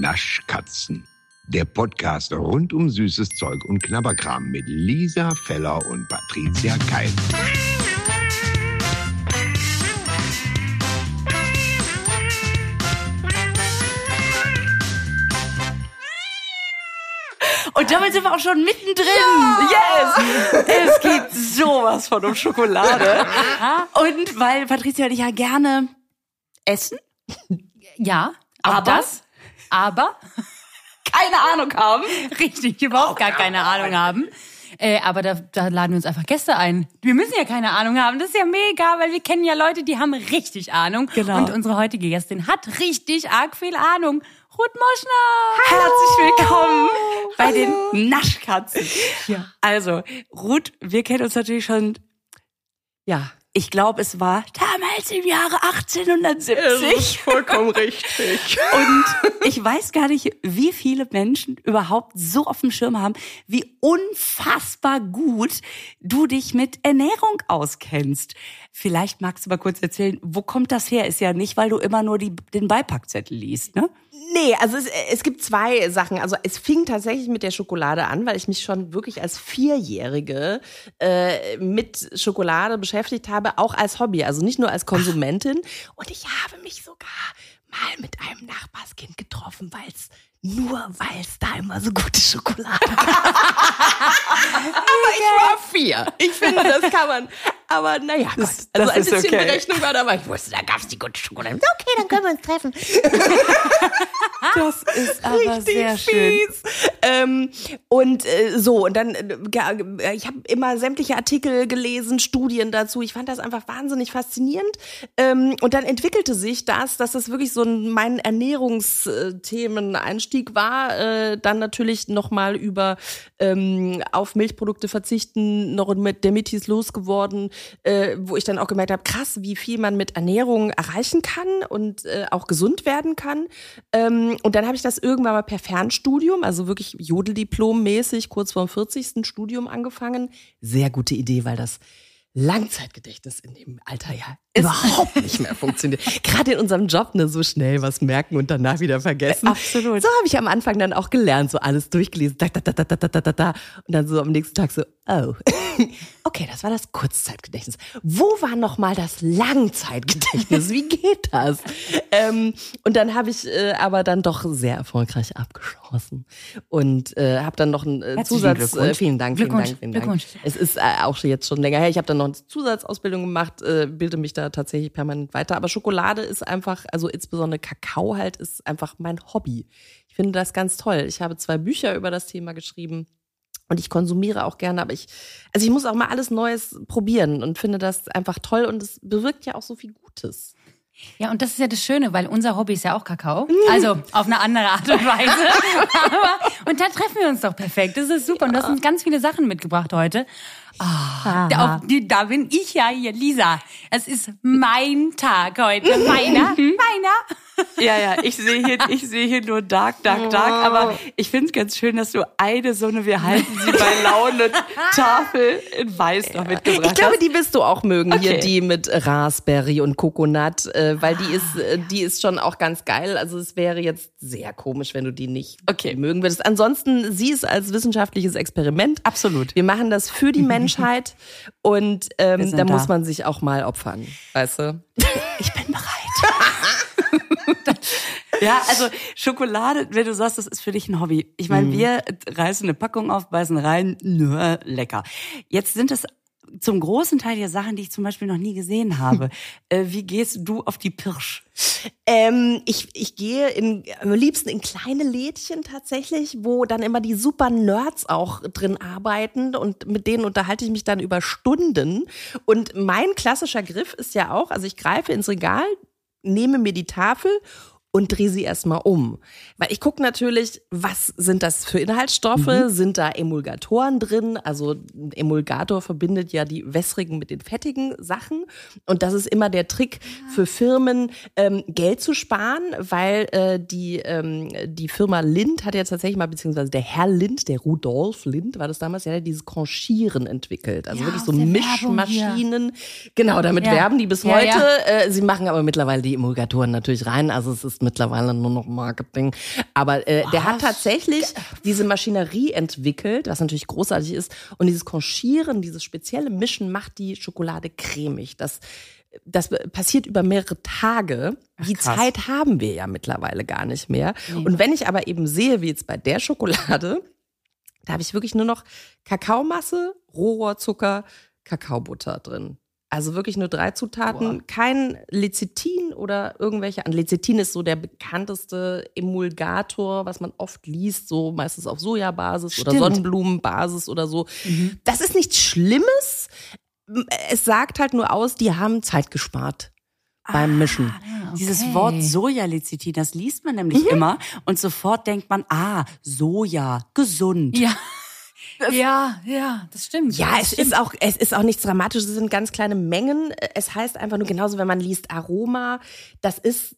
Naschkatzen. Der Podcast rund um süßes Zeug und Knabberkram mit Lisa Feller und Patricia Keil. Und damit sind wir auch schon mittendrin. Yes! Es geht sowas von um Schokolade. Und weil Patricia und ich ja gerne essen, Ja, auch Aber- das. Aber keine Ahnung haben. richtig überhaupt gar keine Ahnung haben. Äh, aber da, da laden wir uns einfach Gäste ein. Wir müssen ja keine Ahnung haben. Das ist ja mega, weil wir kennen ja Leute, die haben richtig Ahnung. Genau. Und unsere heutige Gästin hat richtig arg viel Ahnung. Ruth Moschner. Herzlich willkommen bei den Naschkatzen. Also, Ruth, wir kennen uns natürlich schon, ja, ich glaube, es war damals im Jahre 1870. vollkommen richtig. Und ich weiß gar nicht, wie viele Menschen überhaupt so auf dem Schirm haben, wie unfassbar gut du dich mit Ernährung auskennst. Vielleicht magst du mal kurz erzählen, wo kommt das her? Ist ja nicht, weil du immer nur die, den Beipackzettel liest, ne? Nee, also es, es gibt zwei Sachen. Also es fing tatsächlich mit der Schokolade an, weil ich mich schon wirklich als Vierjährige äh, mit Schokolade beschäftigt habe, auch als Hobby, also nicht nur als Konsumentin. Und ich habe mich sogar mal mit einem Nachbarskind getroffen, weil es nur weil es da immer so gute Schokolade gab. aber ich war vier. Ich finde, das kann man. Aber naja, Gott. Das- also das ein bisschen okay. Berechnung war dabei. Ich wusste, da gab es die gute Schokolade. Okay, dann können wir uns treffen. Das ist aber sehr schön. fies. Ähm, und äh, so, und dann, äh, äh, ich habe immer sämtliche Artikel gelesen, Studien dazu. Ich fand das einfach wahnsinnig faszinierend. Ähm, und dann entwickelte sich das, dass das wirklich so ein, mein Ernährungsthemen-Einstieg war. Äh, dann natürlich nochmal über ähm, auf Milchprodukte verzichten, noch mit Dermitis losgeworden, äh, wo ich dann auch gemerkt habe, krass, wie viel man mit Ernährung erreichen kann und äh, auch gesund werden kann. Ähm, und dann habe ich das irgendwann mal per Fernstudium, also wirklich Jodeldiplom-mäßig, kurz vor dem 40. Studium angefangen. Sehr gute Idee, weil das Langzeitgedächtnis in dem Alter ja überhaupt nicht mehr funktioniert. Gerade in unserem Job ne, so schnell was merken und danach wieder vergessen. Absolut. So habe ich am Anfang dann auch gelernt, so alles durchgelesen, da, da, da, da, da, da, da, da, und dann so am nächsten Tag so, oh, okay, das war das Kurzzeitgedächtnis. Wo war noch mal das Langzeitgedächtnis? Wie geht das? Ähm, und dann habe ich äh, aber dann doch sehr erfolgreich abgeschlossen und äh, habe dann noch einen äh, Zusatz. Äh, vielen Dank, vielen Dank, vielen Dank. Es ist äh, auch jetzt schon länger her. Ich habe dann noch eine Zusatzausbildung gemacht, äh, bilde mich da tatsächlich permanent weiter. Aber Schokolade ist einfach, also insbesondere Kakao halt, ist einfach mein Hobby. Ich finde das ganz toll. Ich habe zwei Bücher über das Thema geschrieben. Und ich konsumiere auch gerne, aber ich, also ich muss auch mal alles Neues probieren und finde das einfach toll und es bewirkt ja auch so viel Gutes. Ja, und das ist ja das Schöne, weil unser Hobby ist ja auch Kakao. Also auf eine andere Art und Weise. Aber, und da treffen wir uns doch perfekt. Das ist super. Und du hast uns ganz viele Sachen mitgebracht heute. Ah, die, da bin ich ja hier, Lisa. Es ist mein Tag heute. Meiner, meiner. Ja, ja, ich sehe hier, ich sehe hier nur Dark, Dark, Dark, aber ich finde es ganz schön, dass du eine so eine Wir halten sie bei Laune Tafel in Weiß noch mitgebracht Ich glaube, hast. die wirst du auch mögen, hier Okay. die mit Raspberry und Coconut, äh, weil die ist, äh, die ist schon auch ganz geil. Also es wäre jetzt sehr komisch, wenn du die nicht Okay. mögen würdest. Ansonsten sieh es als wissenschaftliches Experiment. Absolut. Wir machen das für die Menschheit und ähm, da da. muss man sich auch mal opfern, weißt du? Ich bin bereit. ja, also Schokolade, wenn du sagst, das ist für dich ein Hobby. Ich meine, wir reißen eine Packung auf, beißen rein, nö, lecker. Jetzt sind es zum großen Teil ja Sachen, die ich zum Beispiel noch nie gesehen habe. äh, wie gehst du auf die Pirsch? Ähm, ich, ich gehe in, am liebsten in kleine Lädchen tatsächlich, wo dann immer die super Nerds auch drin arbeiten und mit denen unterhalte ich mich dann über Stunden. Und mein klassischer Griff ist ja auch, also ich greife ins Regal, nehme mir die Tafel und drehe sie erstmal um. Weil ich gucke natürlich, was sind das für Inhaltsstoffe? Sind da Emulgatoren drin? Also ein Emulgator verbindet ja die wässrigen mit den fettigen Sachen. Und das ist immer der Trick für Firmen, ähm, Geld zu sparen, weil äh, die, ähm, die Firma Lind hat ja tatsächlich mal, beziehungsweise der Herr Lind, der Rudolf Lind war das damals, der hat dieses Conchieren entwickelt. Also Ja, wirklich so Mischmaschinen. Genau, damit Ja. werben die bis Ja, heute. ja. Äh, sie machen aber mittlerweile die Emulgatoren natürlich rein. Also es ist mittlerweile nur noch Marketing. Aber äh, der hat tatsächlich diese Maschinerie entwickelt, was natürlich großartig ist. Und dieses Conchieren, dieses spezielle Mischen macht die Schokolade cremig. Das das passiert über mehrere Tage. die. Zeit haben wir ja mittlerweile gar nicht mehr. Und wenn ich aber eben sehe, wie jetzt bei der Schokolade, da habe ich wirklich nur noch Kakaomasse, Rohrzucker, Kakaobutter drin. Also wirklich nur drei Zutaten, kein Lecithin oder irgendwelche. An Lecithin ist so der bekannteste Emulgator, was man oft liest, so meistens auf Sojabasis oder Stimmt. Sonnenblumenbasis oder so. Das ist nichts Schlimmes. Es sagt halt nur aus, die haben Zeit gespart beim Mischen. Dieses Wort Sojalecithin, das liest man nämlich Mhm. immer und sofort denkt man, ah, Soja, gesund. Ja. Ja, ja, das stimmt. Ja, das es stimmt. ist auch, es ist auch nichts Dramatisches, es sind ganz kleine Mengen. Es heißt einfach nur genauso, wenn man liest Aroma, das ist,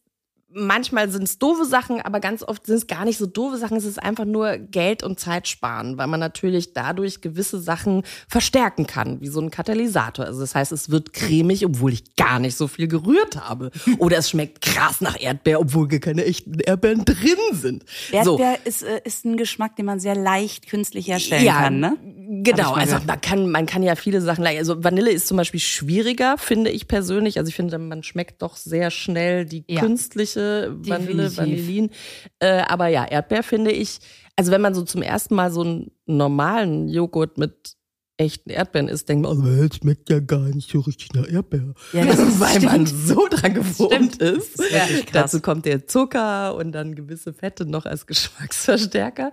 manchmal sind es doofe Sachen, aber ganz oft sind es gar nicht so doofe Sachen, es ist einfach nur Geld und Zeit sparen, weil man natürlich dadurch gewisse Sachen verstärken kann, wie so ein Katalysator. Also das heißt, es wird cremig, obwohl ich gar nicht so viel gerührt habe. Oder es schmeckt krass nach Erdbeer, obwohl gar keine echten Erdbeeren drin sind. So. Erdbeer ist, äh, ist ein Geschmack, den man sehr leicht künstlich herstellen kann, ne? Genau, also gehört. man kann, man kann ja viele Sachen, also Vanille ist zum Beispiel schwieriger, finde ich persönlich. Also ich finde, man schmeckt doch sehr schnell die Ja. künstliche Vanille, Definitiv. Vanillin. Äh, aber ja, Erdbeer finde ich, also wenn man so zum ersten Mal so einen normalen Joghurt mit echten Erdbeeren isst, denkt man, oh, das schmeckt ja gar nicht so richtig nach Erdbeer. Ja, das ist- Weil man so dran gewohnt ist. wirklich krass. Dazu kommt der Zucker und dann gewisse Fette noch als Geschmacksverstärker.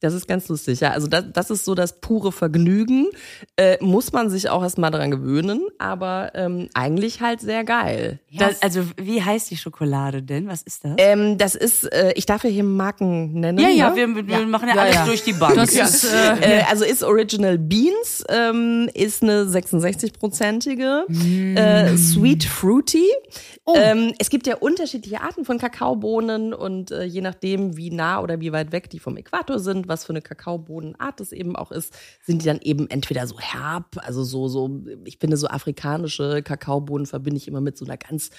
Das ist ganz lustig. Ja, also das, das ist so das pure Vergnügen. Äh, muss man sich auch erstmal dran gewöhnen, aber ähm, eigentlich halt sehr geil. Das, also, wie heißt die Schokolade denn? Was ist das? Ähm, das ist, äh, ich darf ja hier Marken nennen. ja, ja, ne? wir, wir machen ja, Ja, alles ja. durch die Bank. Das ja. ist, äh, Äh, also ist Original Beans, ähm, ist eine 66-prozentige, äh, Sweet Fruity. Ähm, es gibt ja unterschiedliche Arten von Kakaobohnen und äh, je nachdem, wie nah oder wie weit weg die vom Äquator sind, was für eine Kakaobohnenart es eben auch ist, sind die dann eben entweder so herb, also so, so, ich finde so afrikanische Kakaobohnen verbinde ich immer mit so einer ganz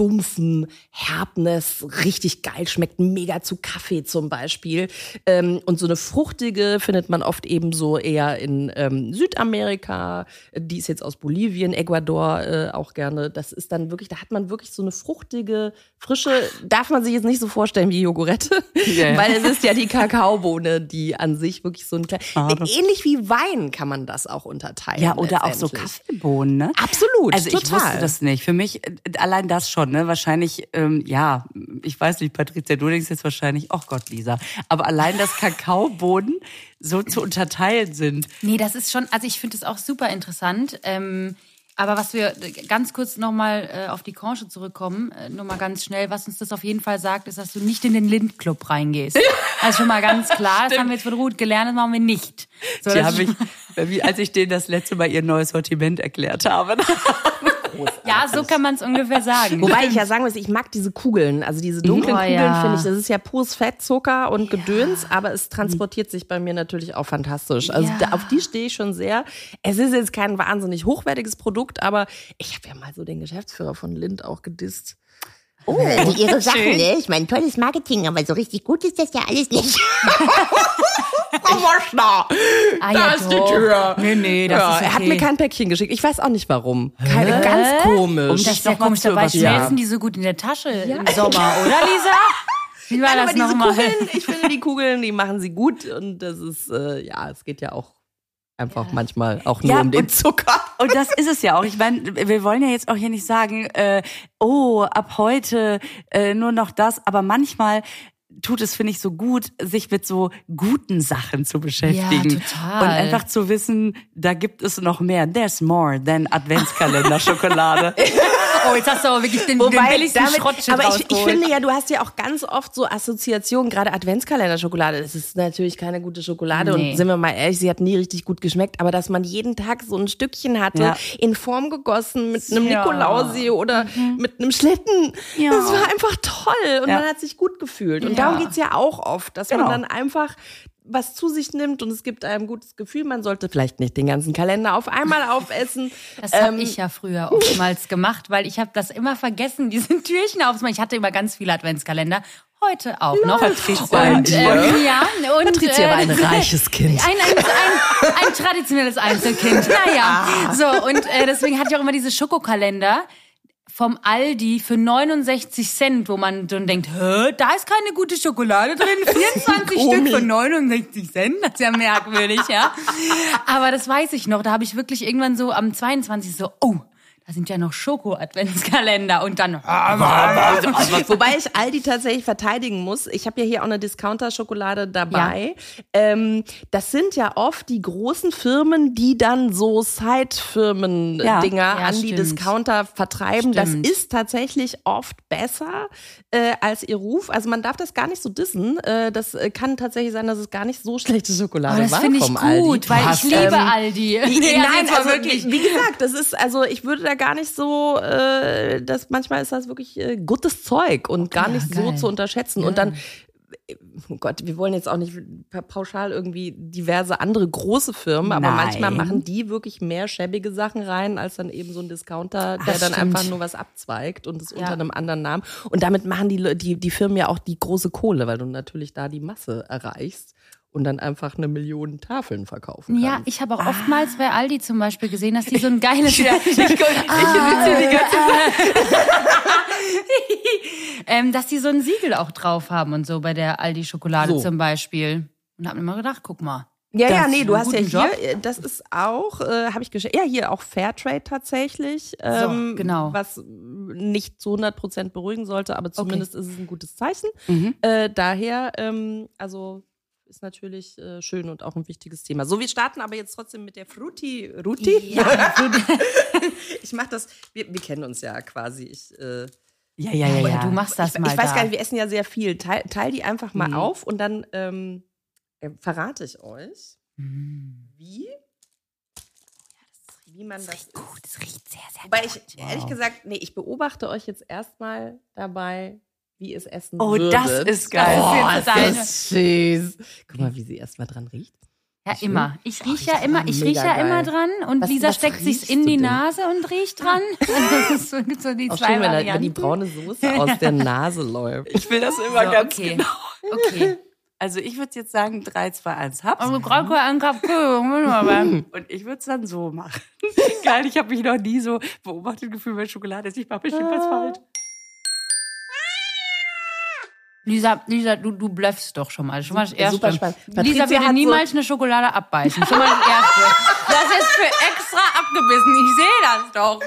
dumpfen Herbness, richtig geil, schmeckt mega zu Kaffee zum Beispiel. Ähm, und so eine fruchtige findet man oft eben so eher in ähm, Südamerika. Die ist jetzt aus Bolivien, Ecuador äh, auch gerne. Das ist dann wirklich, da hat man wirklich so eine fruchtige, frische, darf man sich jetzt nicht so vorstellen wie Jogurette, ja. weil es ist ja die Kakaobohne, die an sich wirklich so ein kleiner, Schade. ähnlich wie Wein kann man das auch unterteilen. Ja, oder auch so. Kaffeebohnen, ne? Absolut, Also ich total. wusste das nicht. Für mich, äh, allein das schon, ne? Wahrscheinlich, ähm, ja, ich weiß nicht, Patricia, du denkst jetzt wahrscheinlich, oh Gott, Lisa. Aber allein, dass Kakaobohnen so zu unterteilen sind. Nee, das ist schon, also ich finde es auch super interessant. Ähm, aber was wir ganz kurz nochmal äh, auf die Conche zurückkommen, äh, nur mal ganz schnell, was uns das auf jeden Fall sagt, ist, dass du nicht in den Lind-Club reingehst. Also schon mal ganz klar, das haben wir jetzt von Ruth gelernt, das machen wir nicht. So, Die habe ich, als ich denen das letzte Mal ihr neues Sortiment erklärt habe. Ja, so kann man es ungefähr sagen. Wobei ich ja sagen muss, ich mag diese Kugeln. Also diese dunklen Oh, Kugeln ja. finde ich, das ist ja pures Fett, Zucker und Gedöns, aber es transportiert sich bei mir natürlich auch fantastisch. Also Ja. da, auf die stehe ich schon sehr. Es ist jetzt kein wahnsinnig hochwertiges Produkt, aber ich habe ja mal so den Geschäftsführer von Lind auch gedisst. Oh, also ihre Sachen, ne? Ich meine, tolles Marketing, aber so richtig gut ist das ja alles nicht. Frau Waschner, Ah, da ja, ist die doch. Tür. Nee, nee, das ja, ist Er hat okay. mir kein Päckchen geschickt. Ich weiß auch nicht warum. Keine, ganz komisch. Um Das ist ja noch mal komisch, zu dabei schmelzen die so gut in der Tasche im Sommer, oder Lisa? Wie war Nein, aber das diese nochmal? Kugeln, ich finde die Kugeln, die machen sie gut und das ist, äh, ja, es geht ja auch einfach manchmal auch nur Ja, um den und- Zucker. Und das ist es ja auch. Ich meine, wir wollen ja jetzt auch hier nicht sagen, äh, oh, ab heute äh, nur noch das. Aber manchmal tut es, finde ich, so gut, sich mit so guten Sachen zu beschäftigen. Ja, total. Und einfach zu wissen, da gibt es noch mehr. There's more than Adventskalender-Schokolade. Oh, jetzt hast du aber wirklich den, den billigsten Schrottschild aber ich, ich finde ja, du hast ja auch ganz oft so Assoziationen, gerade Adventskalender-Schokolade. Das ist natürlich keine gute Schokolade Nee. und sind wir mal ehrlich, sie hat nie richtig gut geschmeckt, aber dass man jeden Tag so ein Stückchen hatte, Ja. in Form gegossen mit einem Ja. Nikolausi oder mit einem Schlitten. Ja. Das war einfach toll und man hat sich gut gefühlt. Und darum geht's ja auch oft, dass Genau. man dann einfach was zu sich nimmt und es gibt einem gutes Gefühl. Man sollte vielleicht nicht den ganzen Kalender auf einmal aufessen. Das habe Ähm, ich ja früher oftmals gemacht, weil ich habe das immer vergessen, diese Türchen aufzumachen. Ich hatte immer ganz viele Adventskalender. Heute auch noch. Patricia, Und, ähm, ja, und, Patricia war ein äh, reiches Kind. Ein, ein, ein, ein traditionelles Einzelkind. Naja. Ah. So, und äh, deswegen hatte ich auch immer diese Schokokalender vom Aldi für 69 Cent, wo man dann denkt, hä, da ist keine gute Schokolade drin, 24 Stück für 69 Cent, das ist ja merkwürdig, ja. Aber das weiß ich noch, da habe ich wirklich irgendwann so am 22 so, oh, da sind ja noch Schoko-Adventskalender und dann, Wobei ich Aldi tatsächlich verteidigen muss. Ich habe ja hier auch eine Discounter-Schokolade dabei. Ähm, das sind ja oft die großen Firmen, die dann so Side-Firmen-Dinger Ja, an die stimmt. Discounter vertreiben. Stimmt. Das ist tatsächlich oft besser äh, als ihr Ruf. Also man darf das gar nicht so dissen. Äh, das äh, kann tatsächlich sein, dass es gar nicht so schlechte Schokolade oh, das war finde ich vom gut, Aldi. weil ich liebe ähm, Aldi. Wie, Nee, nein, also wirklich. wie gesagt, das ist also ich würde da gar nicht so, äh, das manchmal ist das wirklich äh, gutes Zeug und gar Ja, nicht so geil. zu unterschätzen. Und dann, äh, oh Gott, wir wollen jetzt auch nicht pa- pauschal irgendwie diverse andere große Firmen, aber Nein. manchmal machen die wirklich mehr schäbige Sachen rein als dann eben so ein Discounter, der Das dann stimmt. einfach nur was abzweigt und es unter Ja. einem anderen Namen. Und damit machen die, die, die Firmen ja auch die große Kohle, weil du natürlich da die Masse erreichst und dann einfach eine Million Tafeln verkaufen kannst. Ja, ich habe auch oftmals bei Aldi zum Beispiel gesehen, dass die so ein geiles. ich, ich, sitze hier die ganze ähm, dass die so ein Siegel auch drauf haben und so bei der Aldi Schokolade So. zum Beispiel. Und hab mir immer gedacht, guck mal. Ja, Das ja, ist nee, du hast ja hier, Job. äh, das ist auch, äh, habe ich geschrieben, ja, hier auch Fairtrade tatsächlich. Ähm, genau. Was äh, nicht zu 100 Prozent beruhigen sollte, aber zumindest ist es ein gutes Zeichen. Mhm. Äh, daher, ähm, also ist natürlich äh, schön und auch ein wichtiges Thema. So, wir starten aber jetzt trotzdem mit der Frutti. Ruti? ich mach das, wir, wir kennen uns ja quasi. Ich, äh, Ja, ja, ja, ja. Du machst das ich, mal. ich weiß da. gar nicht, wir essen ja sehr viel. Teil, teil die einfach mal Mhm. auf und dann ähm, äh, verrate ich euch, wie, wie man das isst. Gut, es riecht sehr, sehr Wobei gut. ich, ehrlich gesagt, nee, ich beobachte euch jetzt erstmal dabei, wie es essen Oh, würdet. das ist geil. Oh, Das ist ist das süß. Guck mal, wie sie erstmal dran riecht. Ja, immer. Ich riech Oh, ja immer, ich riech ja immer dran und Was- Lisa was steckt sich in die denn? Nase und riecht dran. Das ist so, so die Auch zwei schön, wenn, wenn die braune Soße aus der Nase läuft. Ich will das immer So, ganz okay. genau. Okay. Also ich würde jetzt sagen 3, 2, 1, hab's. Also Und ich würde es dann so machen. Geil, ich habe mich noch nie so beobachtet gefühlt bei Schokolade. ist. Ich mache bestimmt was falsch. Lisa, Lisa, du, du bluffst doch schon mal. Schon mal das Erste. super spannend. Lisa Patricia würde hat so- niemals eine Schokolade abbeißen. Schon mal das Erste. Das ist für extra abgebissen. Ich sehe das doch.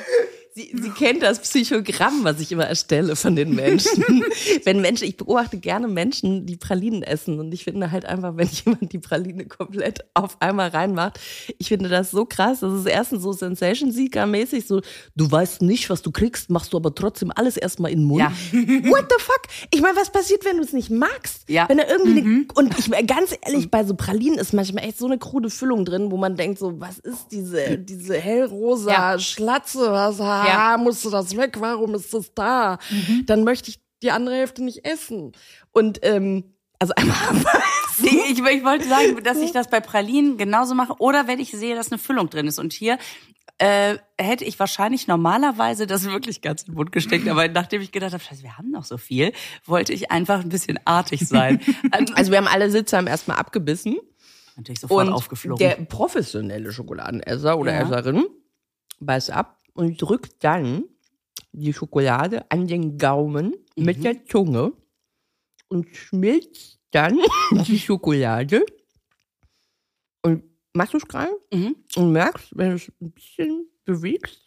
Sie, sie kennt das Psychogramm, was ich immer erstelle von den Menschen. wenn Menschen, ich beobachte gerne Menschen, die Pralinen essen. Und ich finde halt einfach, wenn jemand die Praline komplett auf einmal reinmacht, ich finde das so krass. Das ist erstens so Sensation Seeker-mäßig, so, du weißt nicht, was du kriegst, machst du aber trotzdem alles erstmal in den Mund. Ja. What the fuck? Ich meine, was passiert, wenn du es nicht magst? Ja. Wenn da irgendwie eine, und ich ganz ehrlich, bei so Pralinen ist manchmal echt so eine krude Füllung drin, wo man denkt so, was ist diese, diese hellrosa Ja. Schlatze, was, Ja. musste das weg, warum ist das da? Dann möchte ich die andere Hälfte nicht essen. Und, ähm, also einmal Nee, ich, ich wollte sagen, dass ich das bei Pralinen genauso mache. Oder wenn ich sehe, dass eine Füllung drin ist. Und hier äh, hätte ich wahrscheinlich normalerweise das wirklich ganz in den Mund gesteckt. Aber nachdem ich gedacht habe, scheiße, wir haben noch so viel, wollte ich einfach ein bisschen artig sein. Also wir haben alle Sitzheim erstmal abgebissen. natürlich sofort Und aufgeflogen. der professionelle Schokoladenesser oder Ja. Esserin beißt ab und drückt dann die Schokolade an den Gaumen mit Mhm. der Zunge und schmilzt dann die Schokolade. Und machst du es gerade? Mhm. Und merkst, wenn du es ein bisschen bewegst,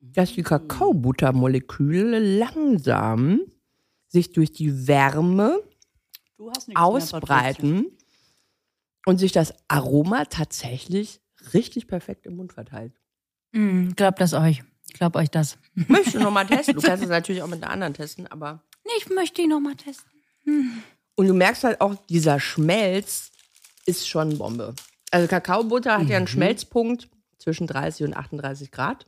dass die Kakaobuttermoleküle langsam sich durch die Wärme ausbreiten und sich das Aroma tatsächlich richtig perfekt im Mund verteilt. Mm, glaubt das euch. Ich glaub euch das. Möchtest du nochmal testen? Du kannst es natürlich auch mit einer anderen testen, aber. Nee, ich möchte ihn noch mal testen. Und du merkst halt auch, dieser Schmelz ist schon Bombe. Also Kakaobutter hat ja einen Schmelzpunkt zwischen 30 und 38 Grad.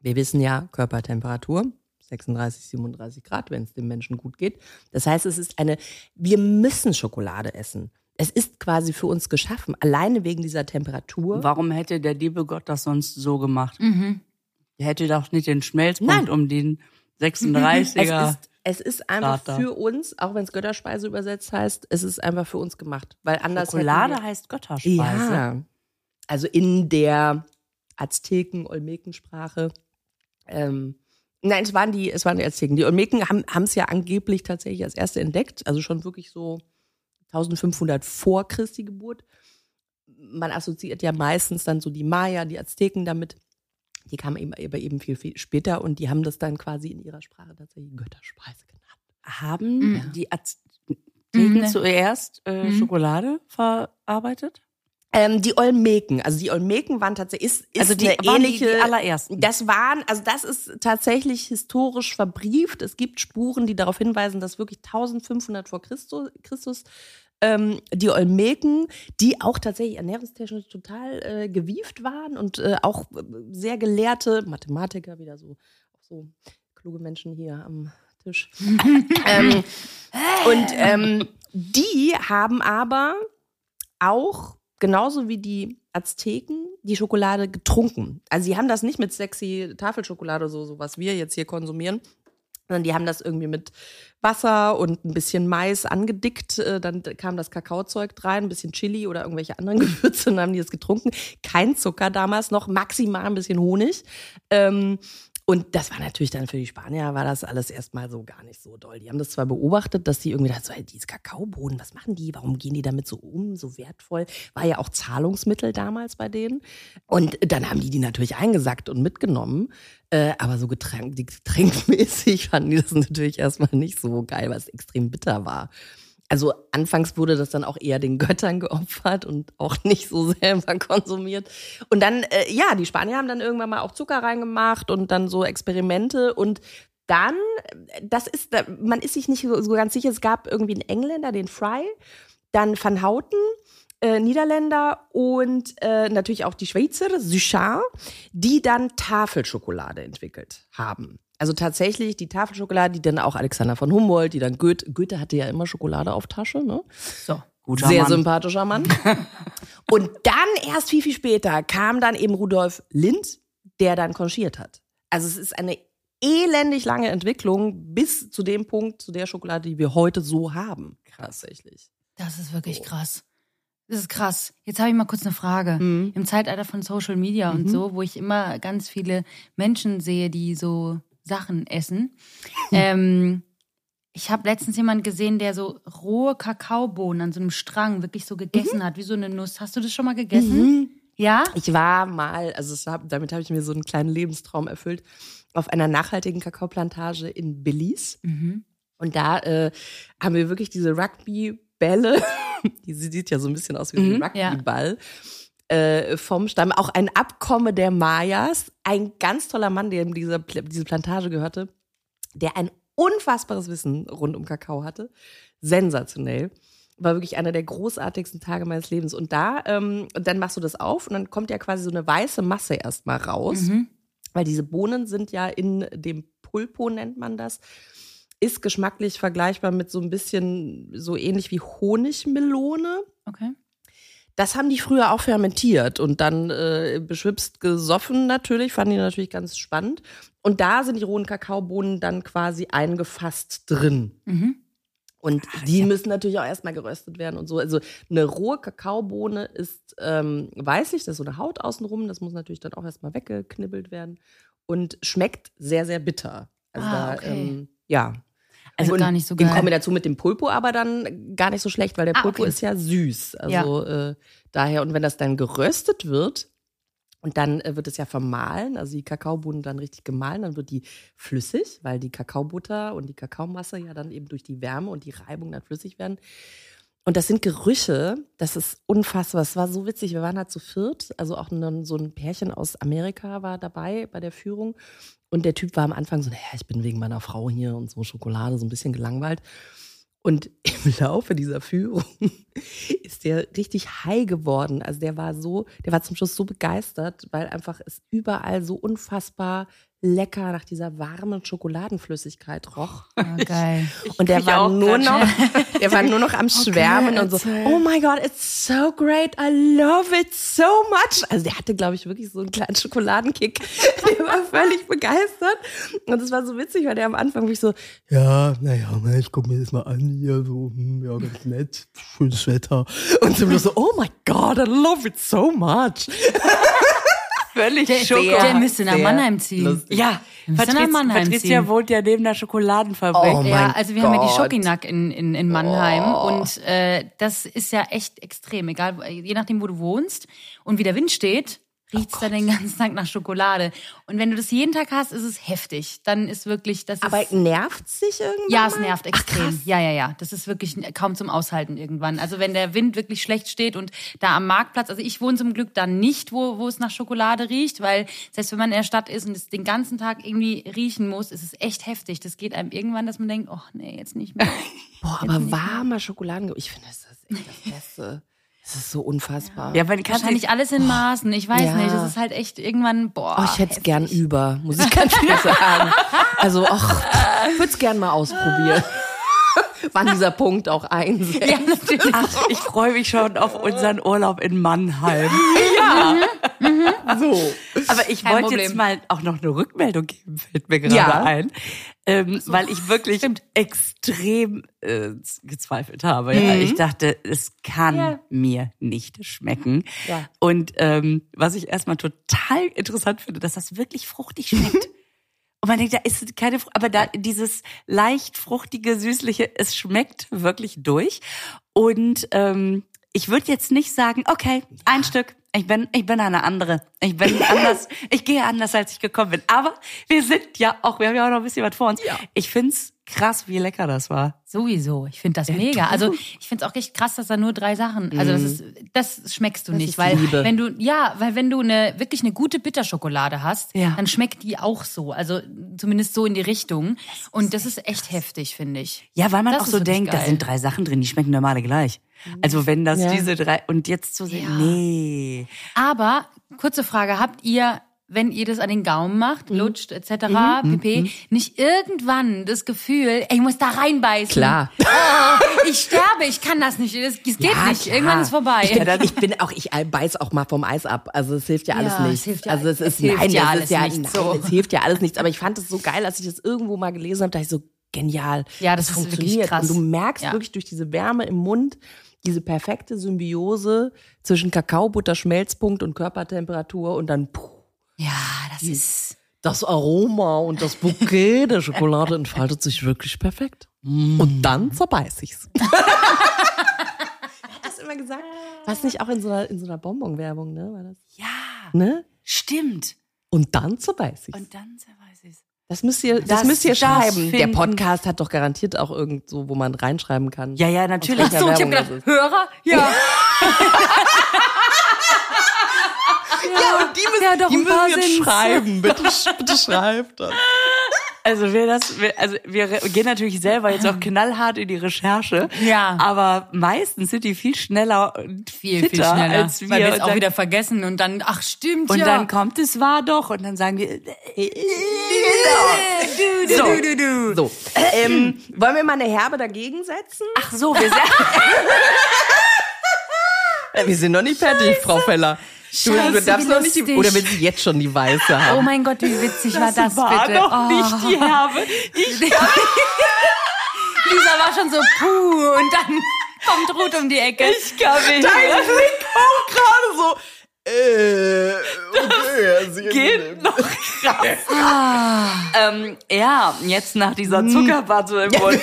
Wir wissen ja, Körpertemperatur 36, 37 Grad, wenn es dem Menschen gut geht. Das heißt, es ist eine, wir müssen Schokolade essen. Es ist quasi für uns geschaffen, alleine wegen dieser Temperatur. Warum hätte der liebe Gott das sonst so gemacht? Der hätte doch nicht den Schmelzpunkt Nein. um den Es 36er. ist, es ist einfach Starter. für uns, auch wenn es Götterspeise übersetzt heißt, es ist einfach für uns gemacht. Weil anders Schokolade heißt Götterspeise. Ja. Also in der Azteken, Olmekensprache. Ähm, nein, es waren die, es waren die Azteken. Die Olmeken haben es ja angeblich tatsächlich als erste entdeckt. Also schon wirklich so 1500 vor Christi Geburt. Man assoziiert ja meistens dann so die Maya, die Azteken damit. Die kamen eben, aber eben viel, viel später und die haben das dann quasi in ihrer Sprache tatsächlich Götterspeise genannt. Haben die Azteken Mhm. zuerst äh, Schokolade verarbeitet? Ähm, die Olmeken, also die Olmeken waren tatsächlich, ist, ist Also die eine waren die- ähnliche, die allerersten. Das waren, also das ist tatsächlich historisch verbrieft. Es gibt Spuren, die darauf hinweisen, dass wirklich 1500 vor Christus, Christus ähm, die Olmeken, die auch tatsächlich ernährungstechnisch total äh, gewieft waren und äh, auch äh, sehr gelehrte Mathematiker, wieder so, auch so kluge Menschen hier am Tisch. ähm, und ähm, die haben aber auch genauso wie die Azteken die Schokolade getrunken. Also sie haben das nicht mit sexy Tafelschokolade so, so was wir jetzt hier konsumieren, sondern die haben das irgendwie mit Wasser und ein bisschen Mais angedickt. Äh, Dann kam das Kakaozeug rein, ein bisschen Chili oder irgendwelche anderen Gewürze und dann haben die es getrunken. Kein Zucker damals noch, maximal ein bisschen Honig. Ähm, und das war natürlich dann für die Spanier, war das alles erstmal so gar nicht so doll. Die haben das zwar beobachtet, dass die irgendwie dachten, so, hey, diese Kakaobohnen, was machen die? Warum gehen die damit so um? So wertvoll. War ja auch Zahlungsmittel damals bei denen. Und dann haben die die natürlich eingesackt und mitgenommen. Äh, aber so getränk, getränkmäßig fanden die das natürlich erstmal nicht so geil, weil es extrem bitter war. Also anfangs wurde das dann auch eher den Göttern geopfert und auch nicht so selber konsumiert. Und dann, äh, ja, die Spanier haben dann irgendwann mal auch Zucker reingemacht und dann so Experimente und dann, äh, das ist, man ist sich nicht so so ganz sicher, es gab irgendwie einen Engländer, den Fry, dann Van Houten, äh, Niederländer und äh, natürlich auch die Schweizer, Suchard, die dann Tafelschokolade entwickelt haben. Also tatsächlich die Tafelschokolade, die dann auch Alexander von Humboldt, die dann Goethe, Goethe hatte ja immer Schokolade auf Tasche, ne? So. Guter Sehr Mann. sympathischer Mann. Und dann erst viel, viel später kam dann eben Rudolf Lind, der dann konchiert hat. Also es ist eine elendig lange Entwicklung bis zu dem Punkt, zu der Schokolade, die wir heute so haben. Tatsächlich. Das ist wirklich krass. Das ist krass. Jetzt habe ich mal kurz eine Frage. Mhm. Im Zeitalter von Social Media und so, wo ich immer ganz viele Menschen sehe, die so Sachen essen. ähm, ich habe letztens jemanden gesehen, der so rohe Kakaobohnen an so einem Strang wirklich so gegessen Mhm. hat, wie so eine Nuss. Hast du das schon mal gegessen? Ja? Ich war mal, also hab, damit habe ich mir so einen kleinen Lebenstraum erfüllt, auf einer nachhaltigen Kakaoplantage in Belize. Und da äh, haben wir wirklich diese Rugby-Bälle, die sieht ja so ein bisschen aus wie ein ja. Äh, vom Stamm. Auch ein Abkomme der Mayas. Ein ganz toller Mann, der in dieser, diese Plantage gehörte, der ein unfassbares Wissen rund um Kakao hatte. Sensationell. War wirklich einer der großartigsten Tage meines Lebens. Und da, ähm, dann machst du das auf und dann kommt ja quasi so eine weiße Masse erstmal raus. Weil diese Bohnen sind ja in dem Pulpo, nennt man das. Ist geschmacklich vergleichbar mit so ein bisschen so ähnlich wie Honigmelone. Okay. Das haben die früher auch fermentiert und dann äh, beschwipst gesoffen natürlich, fanden die natürlich ganz spannend. Und da sind die rohen Kakaobohnen dann quasi eingefasst drin. Und die müssen natürlich auch erstmal geröstet werden und so. Also eine rohe Kakaobohne ist ähm, weißlich, das ist so eine Haut außenrum, das muss natürlich dann auch erstmal weggeknibbelt werden und schmeckt sehr, sehr bitter. Also Ah, da, okay. ähm, ja. Also Und gar nicht so In geil. Kombination mit dem Pulpo aber dann gar nicht so schlecht, weil der Ah, Pulpo okay. ist ja süß. Also Äh, daher, und wenn das dann geröstet wird, und dann äh, wird es ja vermahlen, also die Kakaobohnen dann richtig gemahlen, dann wird die flüssig, weil die Kakaobutter und die Kakaomasse ja dann eben durch die Wärme und die Reibung dann flüssig werden. Und das sind Gerüche, das ist unfassbar. Es war so witzig, wir waren da zu viert, also auch so ein Pärchen aus Amerika war dabei bei der Führung. Und der Typ war am Anfang so, naja, ich bin wegen meiner Frau hier und so Schokolade, so ein bisschen gelangweilt. Und im Laufe dieser Führung ist der richtig high geworden. Also der war so, der war zum Schluss so begeistert, weil einfach es überall so unfassbar lecker nach dieser warmen Schokoladenflüssigkeit roch. Oh, geil. Und der war nur noch, der war nur noch am Schwärmen und so, oh my God, it's so great, I love it so much. Also der hatte, glaube ich, wirklich so einen kleinen Schokoladenkick. Der war völlig begeistert. Und es war so witzig, weil der am Anfang wirklich so, Ja, naja, ich guck mir das mal an hier, so, hm, ja, ganz nett, schönes Wetter. und Schluss so, oh my God, I love it so much. Völlig Der, Schoko. der müsste nach Mannheim ziehen. lustig. Ja, Patriz, Mannheim Patricia ziehen. wohnt ja neben der Schokoladenfabrik. Oh Ja, also wir haben ja die Gott. Schokinack in, in, in Mannheim und äh, das ist ja echt extrem. Egal, je nachdem, wo du wohnst und wie der Wind steht, riecht's dann den ganzen Tag nach Schokolade. Und wenn du das jeden Tag hast, ist es heftig. Dann ist wirklich, das Aber ist, nervt's dich irgendwann? ja, es nervt extrem. ja, ja, ja. Das ist wirklich kaum zum Aushalten irgendwann. Also wenn der Wind wirklich schlecht steht und da am Marktplatz, also ich wohne zum Glück da nicht, wo, wo es nach Schokolade riecht, weil selbst wenn man in der Stadt ist und es den ganzen Tag irgendwie riechen muss, ist es echt heftig. Das geht einem irgendwann, dass man denkt, oh nee, jetzt nicht mehr. Boah, aber warmer Schokoladen, ich finde, das ist echt das Beste. Das ist so unfassbar. Ja, weil Wahrscheinlich alles in Maßen. Ich weiß Ja. nicht. Das ist halt echt irgendwann, boah. Oh, ich hätte es gern über, muss ich ganz ehrlich sagen. Also, ach, ich würde es gern mal ausprobieren. Wann dieser Punkt auch einsetzt. Ja, natürlich. Ach, ich freue mich schon auf unseren Urlaub in Mannheim. So. Aber ich Kein wollte jetzt mal auch noch eine Rückmeldung geben, fällt mir gerade Ja. ein. Ähm, weil ich wirklich extrem äh, gezweifelt habe. Ja. Ich dachte, es kann Ja. mir nicht schmecken. Ja. Und ähm, was ich erstmal total interessant finde, dass das wirklich fruchtig schmeckt. Und man denkt, da ist keine Frucht, aber da dieses leicht fruchtige, süßliche, es schmeckt wirklich durch. Und ähm, ich würde jetzt nicht sagen, okay, ein Stück. Ich bin, ich bin eine andere. Ich bin anders. Ich gehe anders, als ich gekommen bin. Aber wir sind ja auch, wir haben ja auch noch ein bisschen was vor uns. Ich find's krass, wie lecker das war. Sowieso. Ich finde das mega. Also ich finde es auch echt krass, dass da nur drei Sachen. Also das ist, das schmeckst du nicht, ist weil Liebe. wenn du ja, weil wenn du eine wirklich eine gute Bitterschokolade hast, Ja. dann schmeckt die auch so. Also zumindest so in die Richtung. Und das ist echt heftig, finde ich. Ja, weil man Das auch so denkt, da geil. sind drei Sachen drin, die schmecken normal gleich. Also wenn das Ja. diese drei und jetzt zu sehen, nee. Aber kurze Frage: Habt ihr wenn ihr das an den Gaumen macht, lutscht etc. pp, nicht irgendwann das Gefühl, ey, ich muss da reinbeißen. Klar. Oh, ich sterbe, ich kann das nicht, das, das geht Ja, nicht. klar. Irgendwann ist vorbei. Ich bin, ich bin auch, ich beiß auch mal vom Eis ab. Also es hilft ja alles Ja, es nichts. hilft ja- also es es ist nein, ja das alles ist ja nichts, nein, so. es hilft ja alles nichts. Aber ich fand es so geil, als ich das irgendwo mal gelesen habe, da ich so genial. Ja, das wirklich funktioniert. Und du merkst Ja. wirklich durch diese Wärme im Mund diese perfekte Symbiose zwischen Kakaobutter, Schmelzpunkt und Körpertemperatur und dann puh, Ja, das ist. das Aroma und das Bouquet der Schokolade entfaltet sich wirklich perfekt. Und dann zerbeiß ich's. Das immer gesagt? War es nicht auch in so einer, in so einer Bonbon-Werbung, ne? War das? Ja, Ne? stimmt. Und dann zerbeiß ich's. Und dann weiß ich's. Das müsst ihr, das, Das- müsst ihr schreiben. Der Podcast hat doch garantiert auch irgend so, wo man reinschreiben kann. Ja, ja, natürlich. Welcher So, ich hab gedacht. Hörer? Ja. Ja, und die müssen, Ja, doch, die müssen jetzt schreiben. Bitte, bitte schreibt das. Also wir das, wir, also wir gehen natürlich selber jetzt auch knallhart in die Recherche. Ja. Aber meistens sind die viel schneller und Viel, viel fitter schneller. als wir. weil wir es und auch dann, wieder vergessen und dann, ach stimmt, und ja. dann kommt es war doch und dann sagen wir. du, So. du, du, du. So, ähm, wollen wir mal eine Herbe dagegen setzen? Ach so, wir. Äh, Wir sind noch nicht fertig, Frau Feller. Du, Scheiße, du darfst noch nicht die, oder will sie jetzt schon die weiße Oh haben? mein Gott, wie witzig war das war bitte. doch oh. nicht die Herbe. Ich Lisa war schon so puh und dann kommt Ruth um die Ecke. Ich kann mich Dein Blick auch gerade so. Äh, okay, sie geht noch krass. ähm, ja, jetzt nach dieser Zuckerwatte im Mund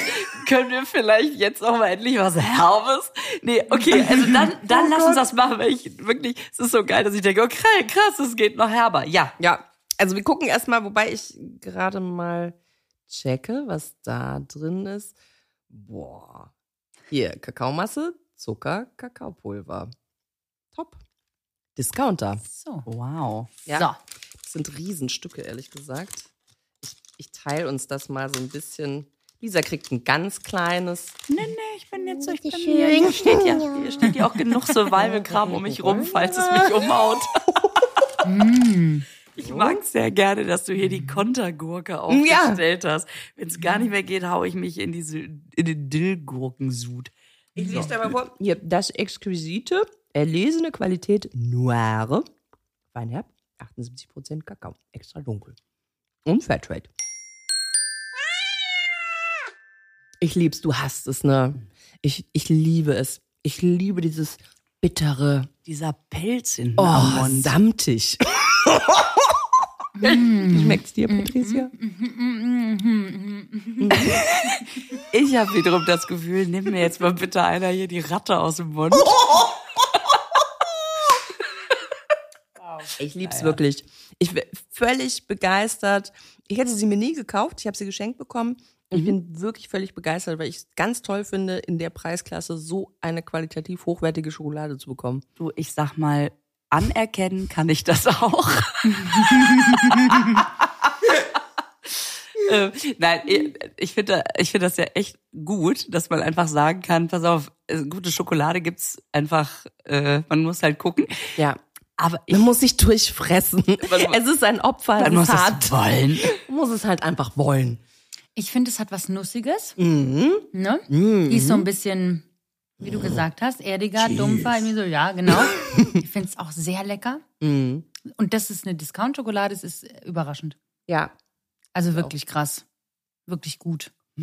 können wir vielleicht jetzt auch mal endlich was Herbes. Nee, okay, also dann, dann lass uns das machen, weil ich wirklich, es ist so geil, dass ich denke, okay, krass, es geht noch herber. Ja. Ja, also wir gucken erstmal, wobei ich gerade mal checke, was da drin ist. Boah. Hier, Kakaomasse, Zucker, Kakaopulver. Top. Discounter. So. Wow. Ja. So. Das sind Riesenstücke, ehrlich gesagt. Ich, ich teile uns das mal so ein bisschen. Lisa kriegt ein ganz kleines. Nee, nee, ich bin jetzt so, ich bin hier, schön. hier steht ja, hier steht ja auch genug Survival-Kram um mich rum, falls es mich umhaut. Ich mag sehr gerne, dass du hier die Kontergurke aufgestellt hast. Wenn es gar nicht mehr geht, hau ich mich in diese in den Dillgurkensud. Ich lese dir mal vor. Hier, das exquisite, erlesene Qualität Noire. Weinherb, 78% Kakao. Extra dunkel. Und Fairtrade. Ich lieb's, du hast es, ne? Ich, ich liebe es. Ich liebe dieses bittere, Dieser Pelz hinten oh, samtig. Wie schmeckt's dir, Patricia? Ich habe wiederum das Gefühl, nimm mir jetzt mal bitte einer hier die Ratte aus dem Mund. Ich lieb's wirklich. Ich bin völlig begeistert. Ich hätte sie mir nie gekauft. Ich habe sie geschenkt bekommen. Ich bin wirklich völlig begeistert, weil ich es ganz toll finde, in der Preisklasse so eine qualitativ hochwertige Schokolade zu bekommen. Du, ich sag mal, anerkennen kann ich das auch. Ähm, Nein, ich- finde ich finde das ja echt gut, dass man einfach sagen kann, pass auf, äh, gute Schokolade gibt's einfach, äh, man muss halt gucken. Ja. Aber ich Man muss sich durchfressen. Man- es ist ein Opfer, man es muss ist es hart. wollen. Man muss es halt einfach wollen. Ich finde, es hat was Nussiges. Mhm. Ne? Die ist so ein bisschen, wie du gesagt hast, erdiger, dumpfer. Irgendwie so, ja, genau. ich finde es auch sehr lecker. Mhm. Und das ist eine Discount-Schokolade, es ist überraschend. Ja. Also wirklich krass. Wirklich gut.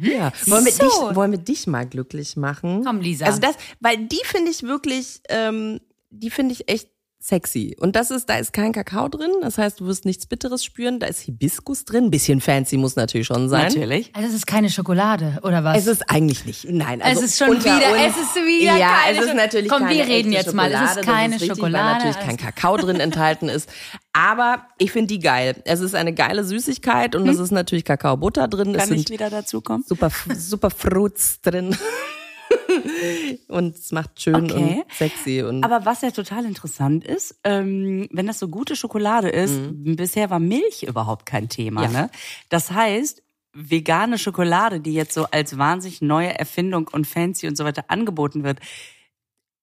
Ja. Wollen, wir So. dich, wollen wir dich mal glücklich machen? Komm, Lisa. Also das, weil die finde ich wirklich, ähm, die finde ich echt sexy. Und das ist, da ist kein Kakao drin, das heißt, du wirst nichts Bitteres spüren. Da ist Hibiskus drin, bisschen fancy muss natürlich schon sein. Natürlich. Also es ist keine Schokolade, oder was? Es ist eigentlich nicht. Nein, also es ist schon wieder, uns- es ist wieder ja, keine es ist natürlich Komm, keine wir reden jetzt mal. Es ist Schokolade, keine ist richtig, Schokolade. Weil natürlich kein Kakao drin enthalten ist. Aber ich finde die geil. Es ist eine geile Süßigkeit und es ist natürlich Kakaobutter drin. es Hm? Kann sind ich wieder dazukommen? super, super Fruits drin. und es macht schön Okay. und sexy und Aber was ja total interessant ist, ähm, wenn das so gute Schokolade ist, bisher war Milch überhaupt kein Thema. Mhm. Ja. Ne? Das heißt, vegane Schokolade, die jetzt so als wahnsinnig neue Erfindung und fancy und so weiter angeboten wird,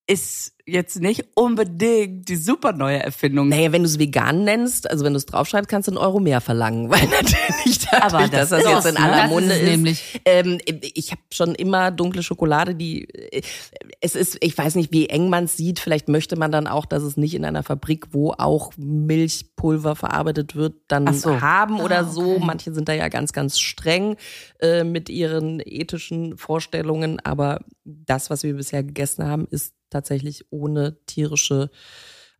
ist jetzt nicht unbedingt die super neue Erfindung. Naja, wenn du es vegan nennst, also wenn du es draufschreibst, kannst du einen Euro mehr verlangen, weil natürlich dadurch, Aber das dass das ist jetzt in aller ist Munde es ist. nämlich. Ähm, ich habe schon immer dunkle Schokolade, die äh, es ist, ich weiß nicht, wie eng man es sieht. Vielleicht möchte man dann auch, dass es nicht in einer Fabrik, wo auch Milchpulver verarbeitet wird, dann so. haben oder Ah, so. okay. Manche sind da ja ganz, ganz streng äh, mit ihren ethischen Vorstellungen, aber das, was wir bisher gegessen haben, ist tatsächlich ohne tierische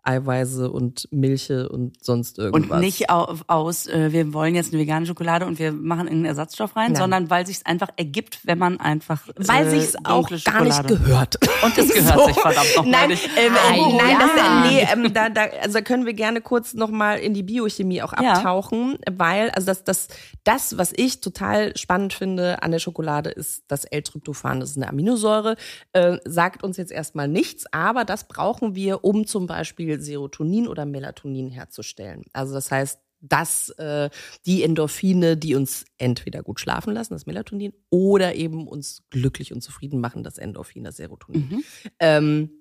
Eiweiße und Milche und sonst irgendwas. Und nicht au- aus, äh, wir wollen jetzt eine vegane Schokolade und wir machen irgendeinen Ersatzstoff rein, Nein. sondern weil sich's einfach ergibt, wenn man einfach weil äh, sich's auch gar nicht gehört. Und es gehört sich verdammt noch Nein, nicht. ähm, äh, nein, ja. das, nee, ähm, da, da, also da können wir gerne kurz noch mal in die Biochemie auch Ja. abtauchen, weil also das, das, das, was ich total spannend finde an der Schokolade, ist das L-Tryptophan. Das ist eine Aminosäure, äh, sagt uns jetzt erstmal nichts, aber das brauchen wir, um zum Beispiel Serotonin oder Melatonin herzustellen. Also das heißt, dass äh, die Endorphine, die uns entweder gut schlafen lassen, das Melatonin, oder eben uns glücklich und zufrieden machen, das Endorphin, das Serotonin. Ähm,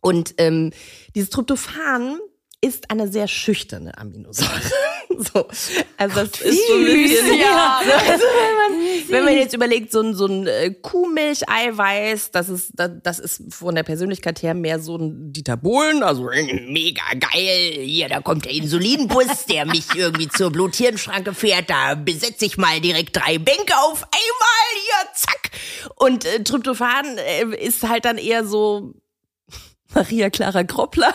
und ähm, dieses Tryptophan ist eine sehr schüchterne Aminosäure. so, also das ist so ein bisschen, ja. so, also wenn, man, wenn man jetzt überlegt, so ein, so ein äh, Kuhmilch-Eiweiß, das ist, das, ist von der Persönlichkeit her mehr so ein Dieter Bohlen, also äh, mega geil, hier, da kommt der Insulinbus, der mich irgendwie zur Bluthirnschranke fährt, da besetze ich mal direkt drei Bänke auf einmal, hier, zack. Und äh, Tryptophan äh, ist halt dann eher so Maria Clara Groppler.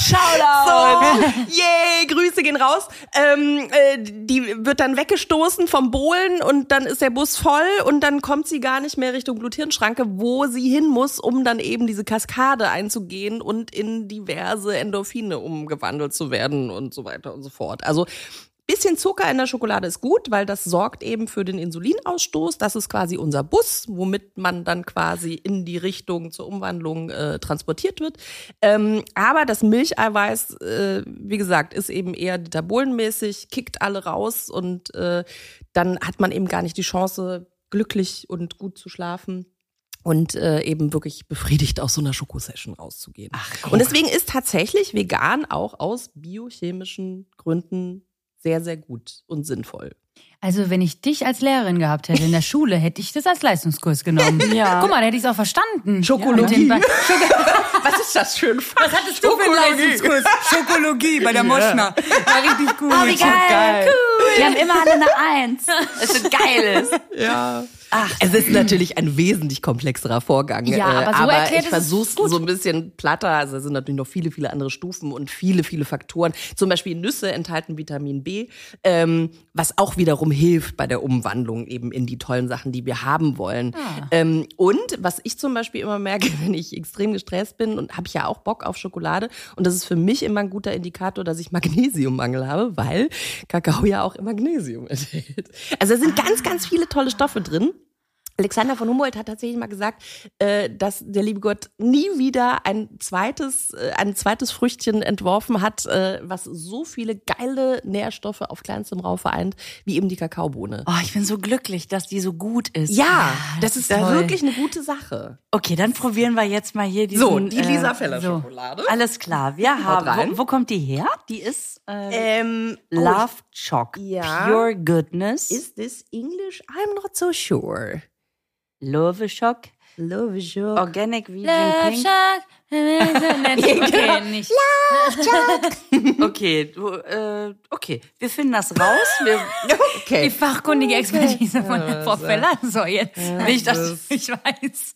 Shoutout! So, yay, Grüße gehen raus. Ähm, äh, die wird dann weggestoßen vom Bohlen und dann ist der Bus voll und dann kommt sie gar nicht mehr Richtung Bluthirnschranke, wo sie hin muss, um dann eben diese Kaskade einzugehen und in diverse Endorphine umgewandelt zu werden und so weiter und so fort. Also Bisschen Zucker in der Schokolade ist gut, weil das sorgt eben für den Insulinausstoß. Das ist quasi unser Bus, womit man dann quasi in die Richtung zur Umwandlung äh, transportiert wird. Ähm, aber das Milcheiweiß, äh, wie gesagt, ist eben eher ditabolenmäßig, kickt alle raus und äh, dann hat man eben gar nicht die Chance, glücklich und gut zu schlafen. und äh, eben wirklich befriedigt aus so einer Schokosession rauszugehen. und deswegen ist tatsächlich vegan auch aus biochemischen Gründen sehr, sehr gut und sinnvoll. Also, wenn ich dich als Lehrerin gehabt hätte in der Schule, hätte ich das als Leistungskurs genommen. Ja. Guck mal, da hätte ich es auch verstanden. Schokologie. Ja, Was ist das für ein Fach? Was hattest du für einen Leistungskurs? Schokologie bei der Moschner. War richtig gut. Oh, wie geil. Die haben immer alle eine Eins. Das ist so geil ist. Ja. Ach, es ist natürlich ein wesentlich komplexerer Vorgang. Ja, äh, aber so aber erklärt ich es versuche gut. so ein bisschen platter. Also es sind natürlich noch viele, viele andere Stufen und viele, viele Faktoren. Zum Beispiel Nüsse enthalten Vitamin B, ähm, was auch wiederum hilft bei der Umwandlung eben in die tollen Sachen, die wir haben wollen. Ah. Ähm, und was ich zum Beispiel immer merke, wenn ich extrem gestresst bin und habe ich ja auch Bock auf Schokolade und das ist für mich immer ein guter Indikator, dass ich Magnesiummangel habe, weil Kakao ja auch Magnesium enthält. Also da sind ganz, ganz viele tolle Stoffe drin. Alexander von Humboldt hat tatsächlich mal gesagt, äh, dass der liebe Gott nie wieder ein zweites, äh, ein zweites Früchtchen entworfen hat, äh, was so viele geile Nährstoffe auf kleinstem Raum vereint, wie eben die Kakaobohne. Oh, ich bin so glücklich, dass die so gut ist. Ja, das, ist toll. wirklich eine gute Sache. Okay, dann probieren wir jetzt mal hier diesen. So, die Lisa Feller so. Schokolade. Alles klar, wir haben. Wo, wo kommt die her? Die ist äh, Ähm, Love Choc. ja. Pure Goodness. Is this English? I'm not so sure. Love Choc. Love you. Organic Vegan Love Pink. Shark. Okay, nicht. Okay, du, äh, okay, wir finden das raus. Wir, Die Okay. fachkundige Expertise von der Frau Feller. So, jetzt will ich das, ich weiß.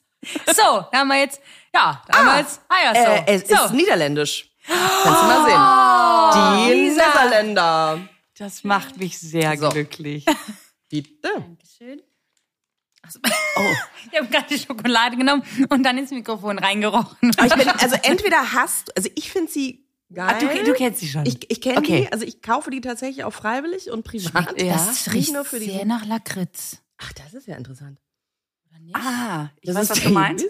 So, da haben wir jetzt, ja, da haben wir jetzt, ah ja, so. Äh, es so. ist niederländisch. Kannst du mal sehen. Die Lisa. Niederländer. das macht mich sehr So. glücklich. Bitte. Schön. Oh. Ich habe gerade die Schokolade genommen und dann ins Mikrofon reingerochen. Aber ich bin, also entweder hast du, also ich finde sie geil. Ach, du, du kennst sie schon. ich, ich kenne Okay. die, also ich kaufe die tatsächlich auch freiwillig und privat. Ja. Das riecht nur für die- sehr nach Lakritz. Ach, das ist ja interessant. ah, ich Das weiß, ist was du meinst.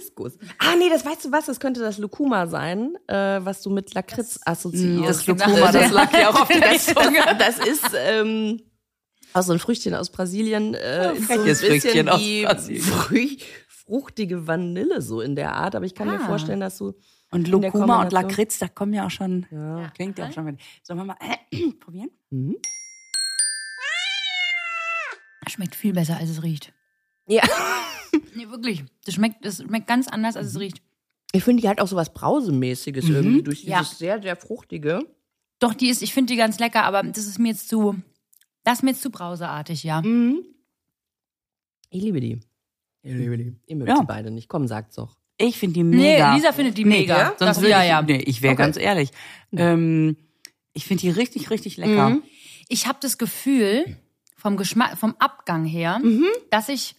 Ah, nee, das weißt du was? Das könnte das Lucuma sein, äh, was du mit Lakritz assoziierst. das genau. Lucuma, das lag ja auch auf der Zunge. Das ist ähm, auch so ein Früchtchen aus Brasilien. Äh, ist so ein bisschen Früchtchen aus Brasilien. fruch- fruchtige Vanille so in der Art. Aber ich kann mir Ah. vorstellen, dass du Und Lucuma und Lakritz, da kommen ja auch schon, Ja. klingt ja auch schon. Sollen wir mal probieren? Mhm. Schmeckt viel besser, als es riecht. Ja. Nee, wirklich. Das schmeckt, das schmeckt ganz anders, als es riecht. Ich finde die halt auch so was Brausemäßiges irgendwie durch dieses Ja. sehr, sehr fruchtige. Doch, die ist, ich finde die ganz lecker, aber das ist mir jetzt zu, das ist mir jetzt zu brauseartig, ja. Mhm. Ich liebe die. Ich liebe die. Ihr mögt Ja. sie beide nicht. Komm, sagt's doch. Ich finde die Nee, mega. Lisa findet die mega. Ja? Sonst Das- würde ja, ich, ja. Nee, ich wäre Okay. ganz ehrlich. Ähm, ich finde die richtig, richtig lecker. Mhm. Ich habe das Gefühl, vom Geschmack, vom Abgang her, Mhm. dass ich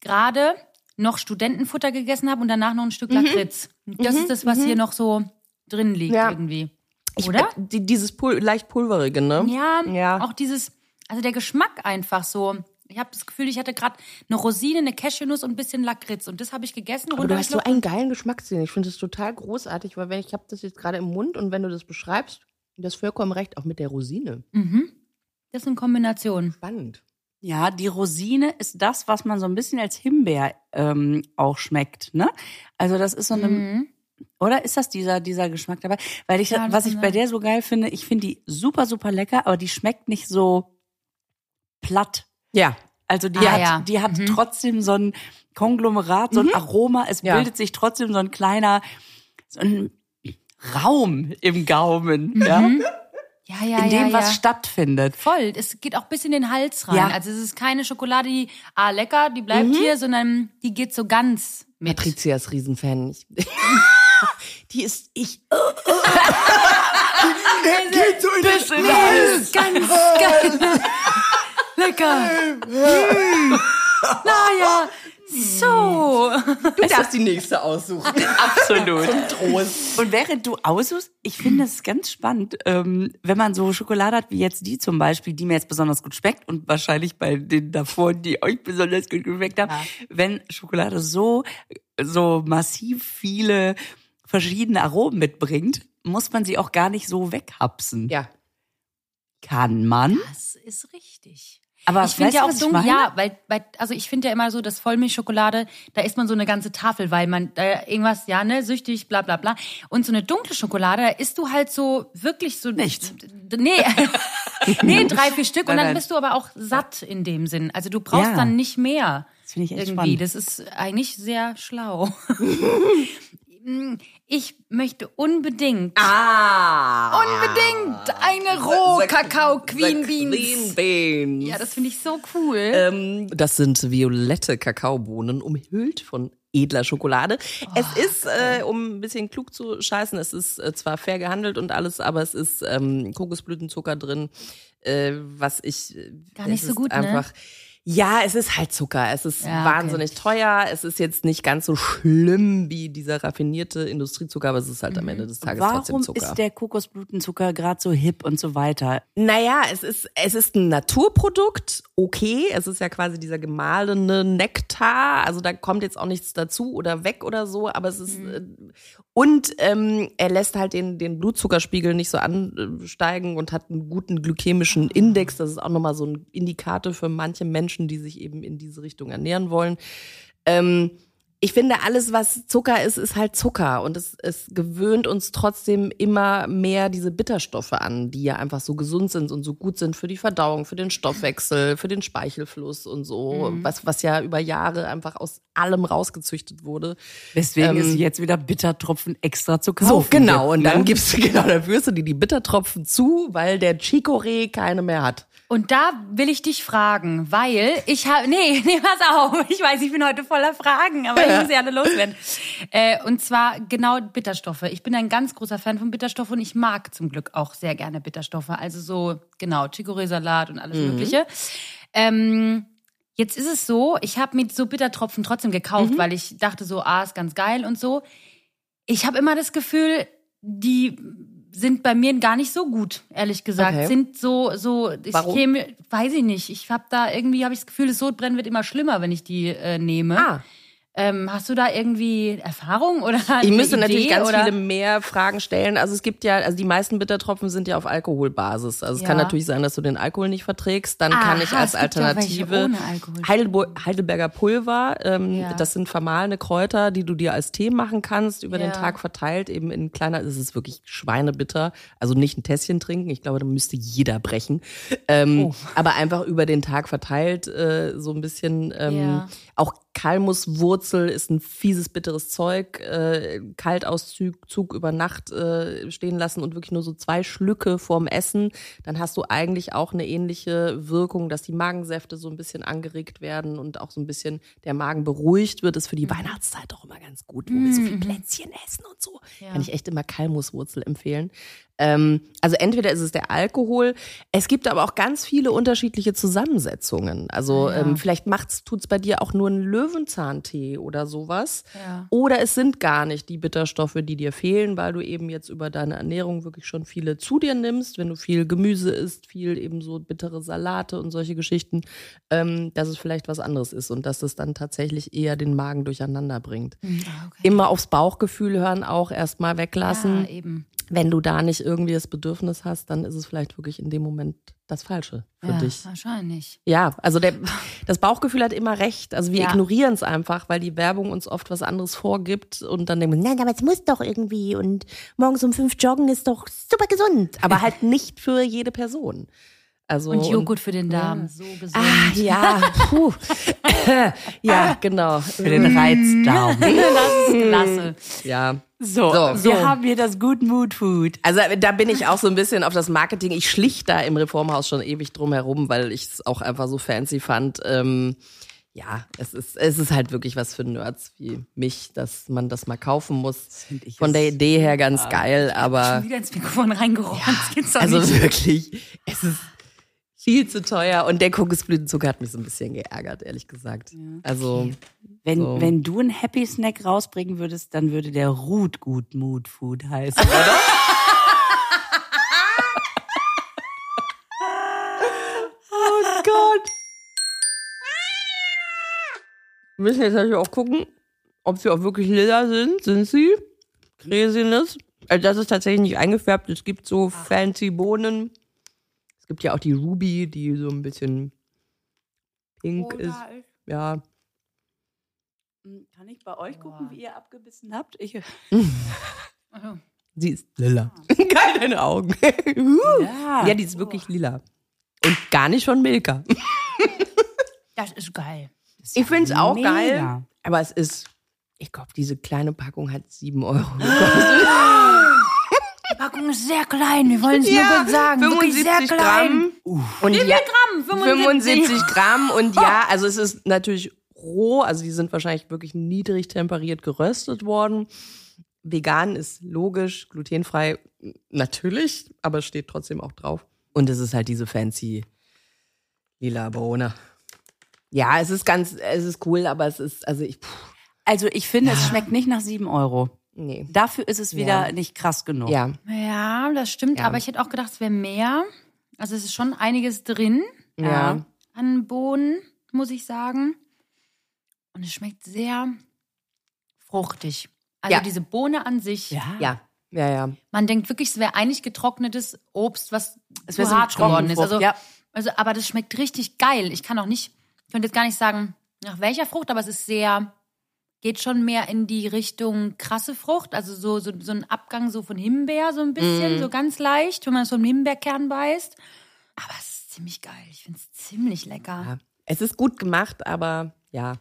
gerade noch Studentenfutter gegessen habe und danach noch ein Stück Lakritz. Das ist das, was hier noch so drin liegt Mhm. Ja. irgendwie. Ich, Oder? äh, die, dieses Pul leicht pulverige, ne? Ja, Ja. auch dieses, also der Geschmack einfach so. Ich habe das Gefühl, ich hatte gerade eine Rosine, eine Cashewnuss und ein bisschen Lakritz und das habe ich gegessen. Aber du hast so einen geilen Geschmackssinn. Ich finde das total großartig, weil wenn ich habe das jetzt gerade im Mund und wenn du das beschreibst, du hast vollkommen recht, auch mit der Rosine. Mhm. Das ist eine Kombination. Spannend. Ja, die Rosine ist das, was man so ein bisschen als Himbeer ähm, auch schmeckt, ne? Also das ist so eine, Mhm. Oder ist das dieser dieser Geschmack dabei? Weil ich, Ja, das was ich bei sein. der so geil finde, ich finde die super super lecker, aber die schmeckt nicht so platt. Ja. Also die Ah, hat, ja. die hat Mhm. trotzdem so ein Konglomerat, so ein Aroma. Es Ja. bildet sich trotzdem so ein kleiner, so ein Raum im Gaumen, ja, Ja, ja, in dem ja, was ja. stattfindet. Voll. Es geht auch bis in den Hals rein. Ja. Also es ist keine Schokolade, die, ah, lecker, die bleibt hier, sondern die geht so ganz mit. Patricia ist Riesenfan. Ich, die ist ich. Geht so in den Ganz geil. Lecker. Naja, so. Du darfst die nächste aussuchen. Absolut. Trost. Und während du aussuchst, ich finde es ganz spannend, ähm, wenn man so Schokolade hat wie jetzt die zum Beispiel, die mir jetzt besonders gut schmeckt und wahrscheinlich bei den davor, die euch besonders gut geschmeckt haben, wenn Schokolade so so massiv viele verschiedene Aromen mitbringt, muss man sie auch gar nicht so weghapsen. Ja. Kann man? Das ist richtig. Aber ich finde ja auch meine? ja, weil, weil, also ich finde ja immer so, dass Vollmilchschokolade, da isst man so eine ganze Tafel, weil man da irgendwas, ja, ne, süchtig, bla bla bla. Und so eine dunkle Schokolade, da isst du halt so wirklich so. Nichts. Nee. nee, drei, vier Stück und dann bist du aber auch satt in dem Sinn. Also du brauchst Ja. dann nicht mehr. Das finde ich echt irgendwie. spannend. Das ist eigentlich sehr schlau. Ich möchte unbedingt, Ah! unbedingt eine Roh-Kakao-Queen Beans. Queen Beans. Ja, das finde ich so cool. Ähm, das sind violette Kakaobohnen, umhüllt von edler Schokolade. es ist, äh, um ein bisschen klug zu scheißen, es ist äh, zwar fair gehandelt und alles, aber es ist ähm, Kokosblütenzucker drin, äh, was ich äh, Gar nicht so gut, ne? Ja, es ist halt Zucker. Es ist Ja, okay. wahnsinnig teuer. Es ist jetzt nicht ganz so schlimm wie dieser raffinierte Industriezucker, aber es ist halt am Ende des Tages trotzdem Warum Zucker. ist der Kokosblütenzucker gerade so hip und so weiter? Naja, es ist, es ist ein Naturprodukt, okay. Es ist ja quasi dieser gemahlene Nektar. Also da kommt jetzt auch nichts dazu oder weg oder so, aber es ist. Äh, und ähm, er lässt halt den, den Blutzuckerspiegel nicht so ansteigen und hat einen guten glykämischen Index. Das ist auch nochmal so ein Indikator für manche Menschen, die sich eben in diese Richtung ernähren wollen. Ähm, ich finde, alles, was Zucker ist, ist halt Zucker. Und es, es gewöhnt uns trotzdem immer mehr diese Bitterstoffe an, die ja einfach so gesund sind und so gut sind für die Verdauung, für den Stoffwechsel, für den Speichelfluss und so. Was, was ja über Jahre einfach aus allem rausgezüchtet wurde. Deswegen Ähm, ist jetzt wieder Bittertropfen extra zu kaufen. So, genau. Und gibt, dann ne? gibst du, genau, dann führst du dir die Bittertropfen zu, weil der Chicorée keine mehr hat. Und da will ich dich fragen, weil ich habe, nee, nee, pass auf, ich weiß, ich bin heute voller Fragen, aber ich muss sie alle loswerden. Äh, und zwar genau Bitterstoffe. Ich bin ein ganz großer Fan von Bitterstoffen und ich mag zum Glück auch sehr gerne Bitterstoffe. Also so, genau, Chicorée-Salat und alles Mögliche. Ähm, jetzt ist es so, ich habe mir so Bittertropfen trotzdem gekauft, weil ich dachte so, ah, ist ganz geil und so. Ich habe immer das Gefühl, die sind bei mir gar nicht so gut, ehrlich gesagt. Okay. Sind so, so, ich Warum? käme, weiß ich nicht. Ich habe da irgendwie, habe ich das Gefühl, das Sodbrennen wird immer schlimmer, wenn ich die äh, nehme. Ah. Ähm, hast du da irgendwie Erfahrung oder Ich müsste Idee, natürlich ganz oder? viele mehr Fragen stellen. Also es gibt ja, also die meisten Bittertropfen sind ja auf Alkoholbasis. Also es Ja. kann natürlich sein, dass du den Alkohol nicht verträgst. Dann kann ich als es Alternative Heidelberger Pulver. Ähm, Ja. Das sind vermahlene Kräuter, die du dir als Tee machen kannst, über den Ja. Tag verteilt, eben in kleiner, es ist wirklich schweinebitter. Also nicht ein Tässchen trinken. Ich glaube, da müsste jeder brechen. Ähm, Oh. Aber einfach über den Tag verteilt, äh, so ein bisschen. Ähm. Auch Kalmuswurzel ist ein fieses, bitteres Zeug. Äh, Kaltauszug Zug über Nacht äh, stehen lassen und wirklich nur so zwei Schlücke vorm Essen. Dann hast du eigentlich auch eine ähnliche Wirkung, dass die Magensäfte so ein bisschen angeregt werden und auch so ein bisschen der Magen beruhigt wird. Ist für die Weihnachtszeit auch immer ganz gut, wo wir so viel Plätzchen essen und so. Ja. Kann ich echt immer Kalmuswurzel empfehlen. Ähm, also entweder ist es der Alkohol, es gibt aber auch ganz viele unterschiedliche Zusammensetzungen. Also Ja. ähm, vielleicht macht's, tut's bei dir auch nur ein Löwenzahntee oder sowas. Ja. Oder es sind gar nicht die Bitterstoffe, die dir fehlen, weil du eben jetzt über deine Ernährung wirklich schon viele zu dir nimmst, wenn du viel Gemüse isst, viel eben so bittere Salate und solche Geschichten, ähm, dass es vielleicht was anderes ist und dass es dann tatsächlich eher den Magen durcheinander bringt. Ah, okay. Immer aufs Bauchgefühl hören, auch erstmal weglassen Ja, eben. wenn du da nicht irgendwie das Bedürfnis hast, dann ist es vielleicht wirklich in dem Moment das Falsche für ja, dich. wahrscheinlich. Ja, also der, das Bauchgefühl hat immer recht. Also wir Ja. ignorieren es einfach, weil die Werbung uns oft was anderes vorgibt und dann denken wir, Nein, aber es muss doch irgendwie. Und morgens um fünf joggen ist doch super gesund. aber halt nicht für jede Person. Also Und Joghurt für den Darm, so gesund. Ah, ja, puh. ja, genau. Für den Reizdarm. das ist klasse. Ja. So, So. wir haben hier das Good Mood Food. Also da bin ich auch so ein bisschen auf das Marketing. Ich schlich da im Reformhaus schon ewig drum herum, weil ich es auch einfach so fancy fand. Ähm, ja, es ist, es ist halt wirklich was für Nerds wie mich, dass man das mal kaufen muss. ich Von der Idee her ganz geil, aber Schon wieder ins Mikrofon reingeräumt. Doch also wirklich, es ist viel zu teuer und der Kokosblütenzucker hat mich so ein bisschen geärgert, ehrlich gesagt. Also Wenn, So. wenn du einen Happy Snack rausbringen würdest, dann würde der Root Good Mood Food heißen, oder? Oh Gott. Wir müssen jetzt natürlich auch gucken, ob sie auch wirklich lila sind. Sind sie? Craziness. Also das ist tatsächlich nicht eingefärbt. Es gibt so fancy Bohnen. Es gibt ja auch die Ruby, die so ein bisschen Pink Oh, ist, ist- ja. Hm, Kann ich bei euch gucken, wie ihr abgebissen habt? Ich, Sie ist lila. Geil, deine Augen. Uh. ja. ja, die ist wirklich lila. Und gar nicht von Milka. Das ist geil. Ich finde es auch mega. geil. Aber es ist, ich glaube, diese kleine Packung hat 7 Euro. Die Packung ist sehr klein, wir wollen es nur kurz sagen. Wirklich sehr 75 klein. Gramm. Und ja, Gramm? 75 Gramm. Und ja, also es ist natürlich roh. Also die sind wahrscheinlich wirklich niedrig temperiert geröstet worden. Vegan ist logisch, glutenfrei natürlich, aber es steht trotzdem auch drauf. Und es ist halt diese fancy lila Bohne. Ja, es ist ganz, es ist cool, aber es ist, also ich, puh, Also ich finde, es schmeckt nicht nach sieben Euro. Nee. Dafür ist es wieder Ja. nicht krass genug. Ja, Ja, das stimmt, Ja. aber ich hätte auch gedacht, es wäre mehr. Also es ist schon einiges drin ja. an Bohnen, muss ich sagen. Und es schmeckt sehr fruchtig. Also Ja. diese Bohne an sich. Ja. Ja, ja, ja. Man denkt wirklich, es wäre eigentlich getrocknetes Obst, was Es zu so hart geworden ist. Also, ja. also, aber das schmeckt richtig geil. Ich kann auch nicht, ich könnte jetzt gar nicht sagen, nach welcher Frucht, aber es ist sehr, geht schon mehr in die Richtung krasse Frucht. Also so, so, so ein Abgang so von Himbeer, so ein bisschen, so ganz leicht, wenn man so einen Himbeerkern beißt. Aber es ist ziemlich geil. Ich finde es ziemlich lecker. ja. Es ist gut gemacht, aber ja.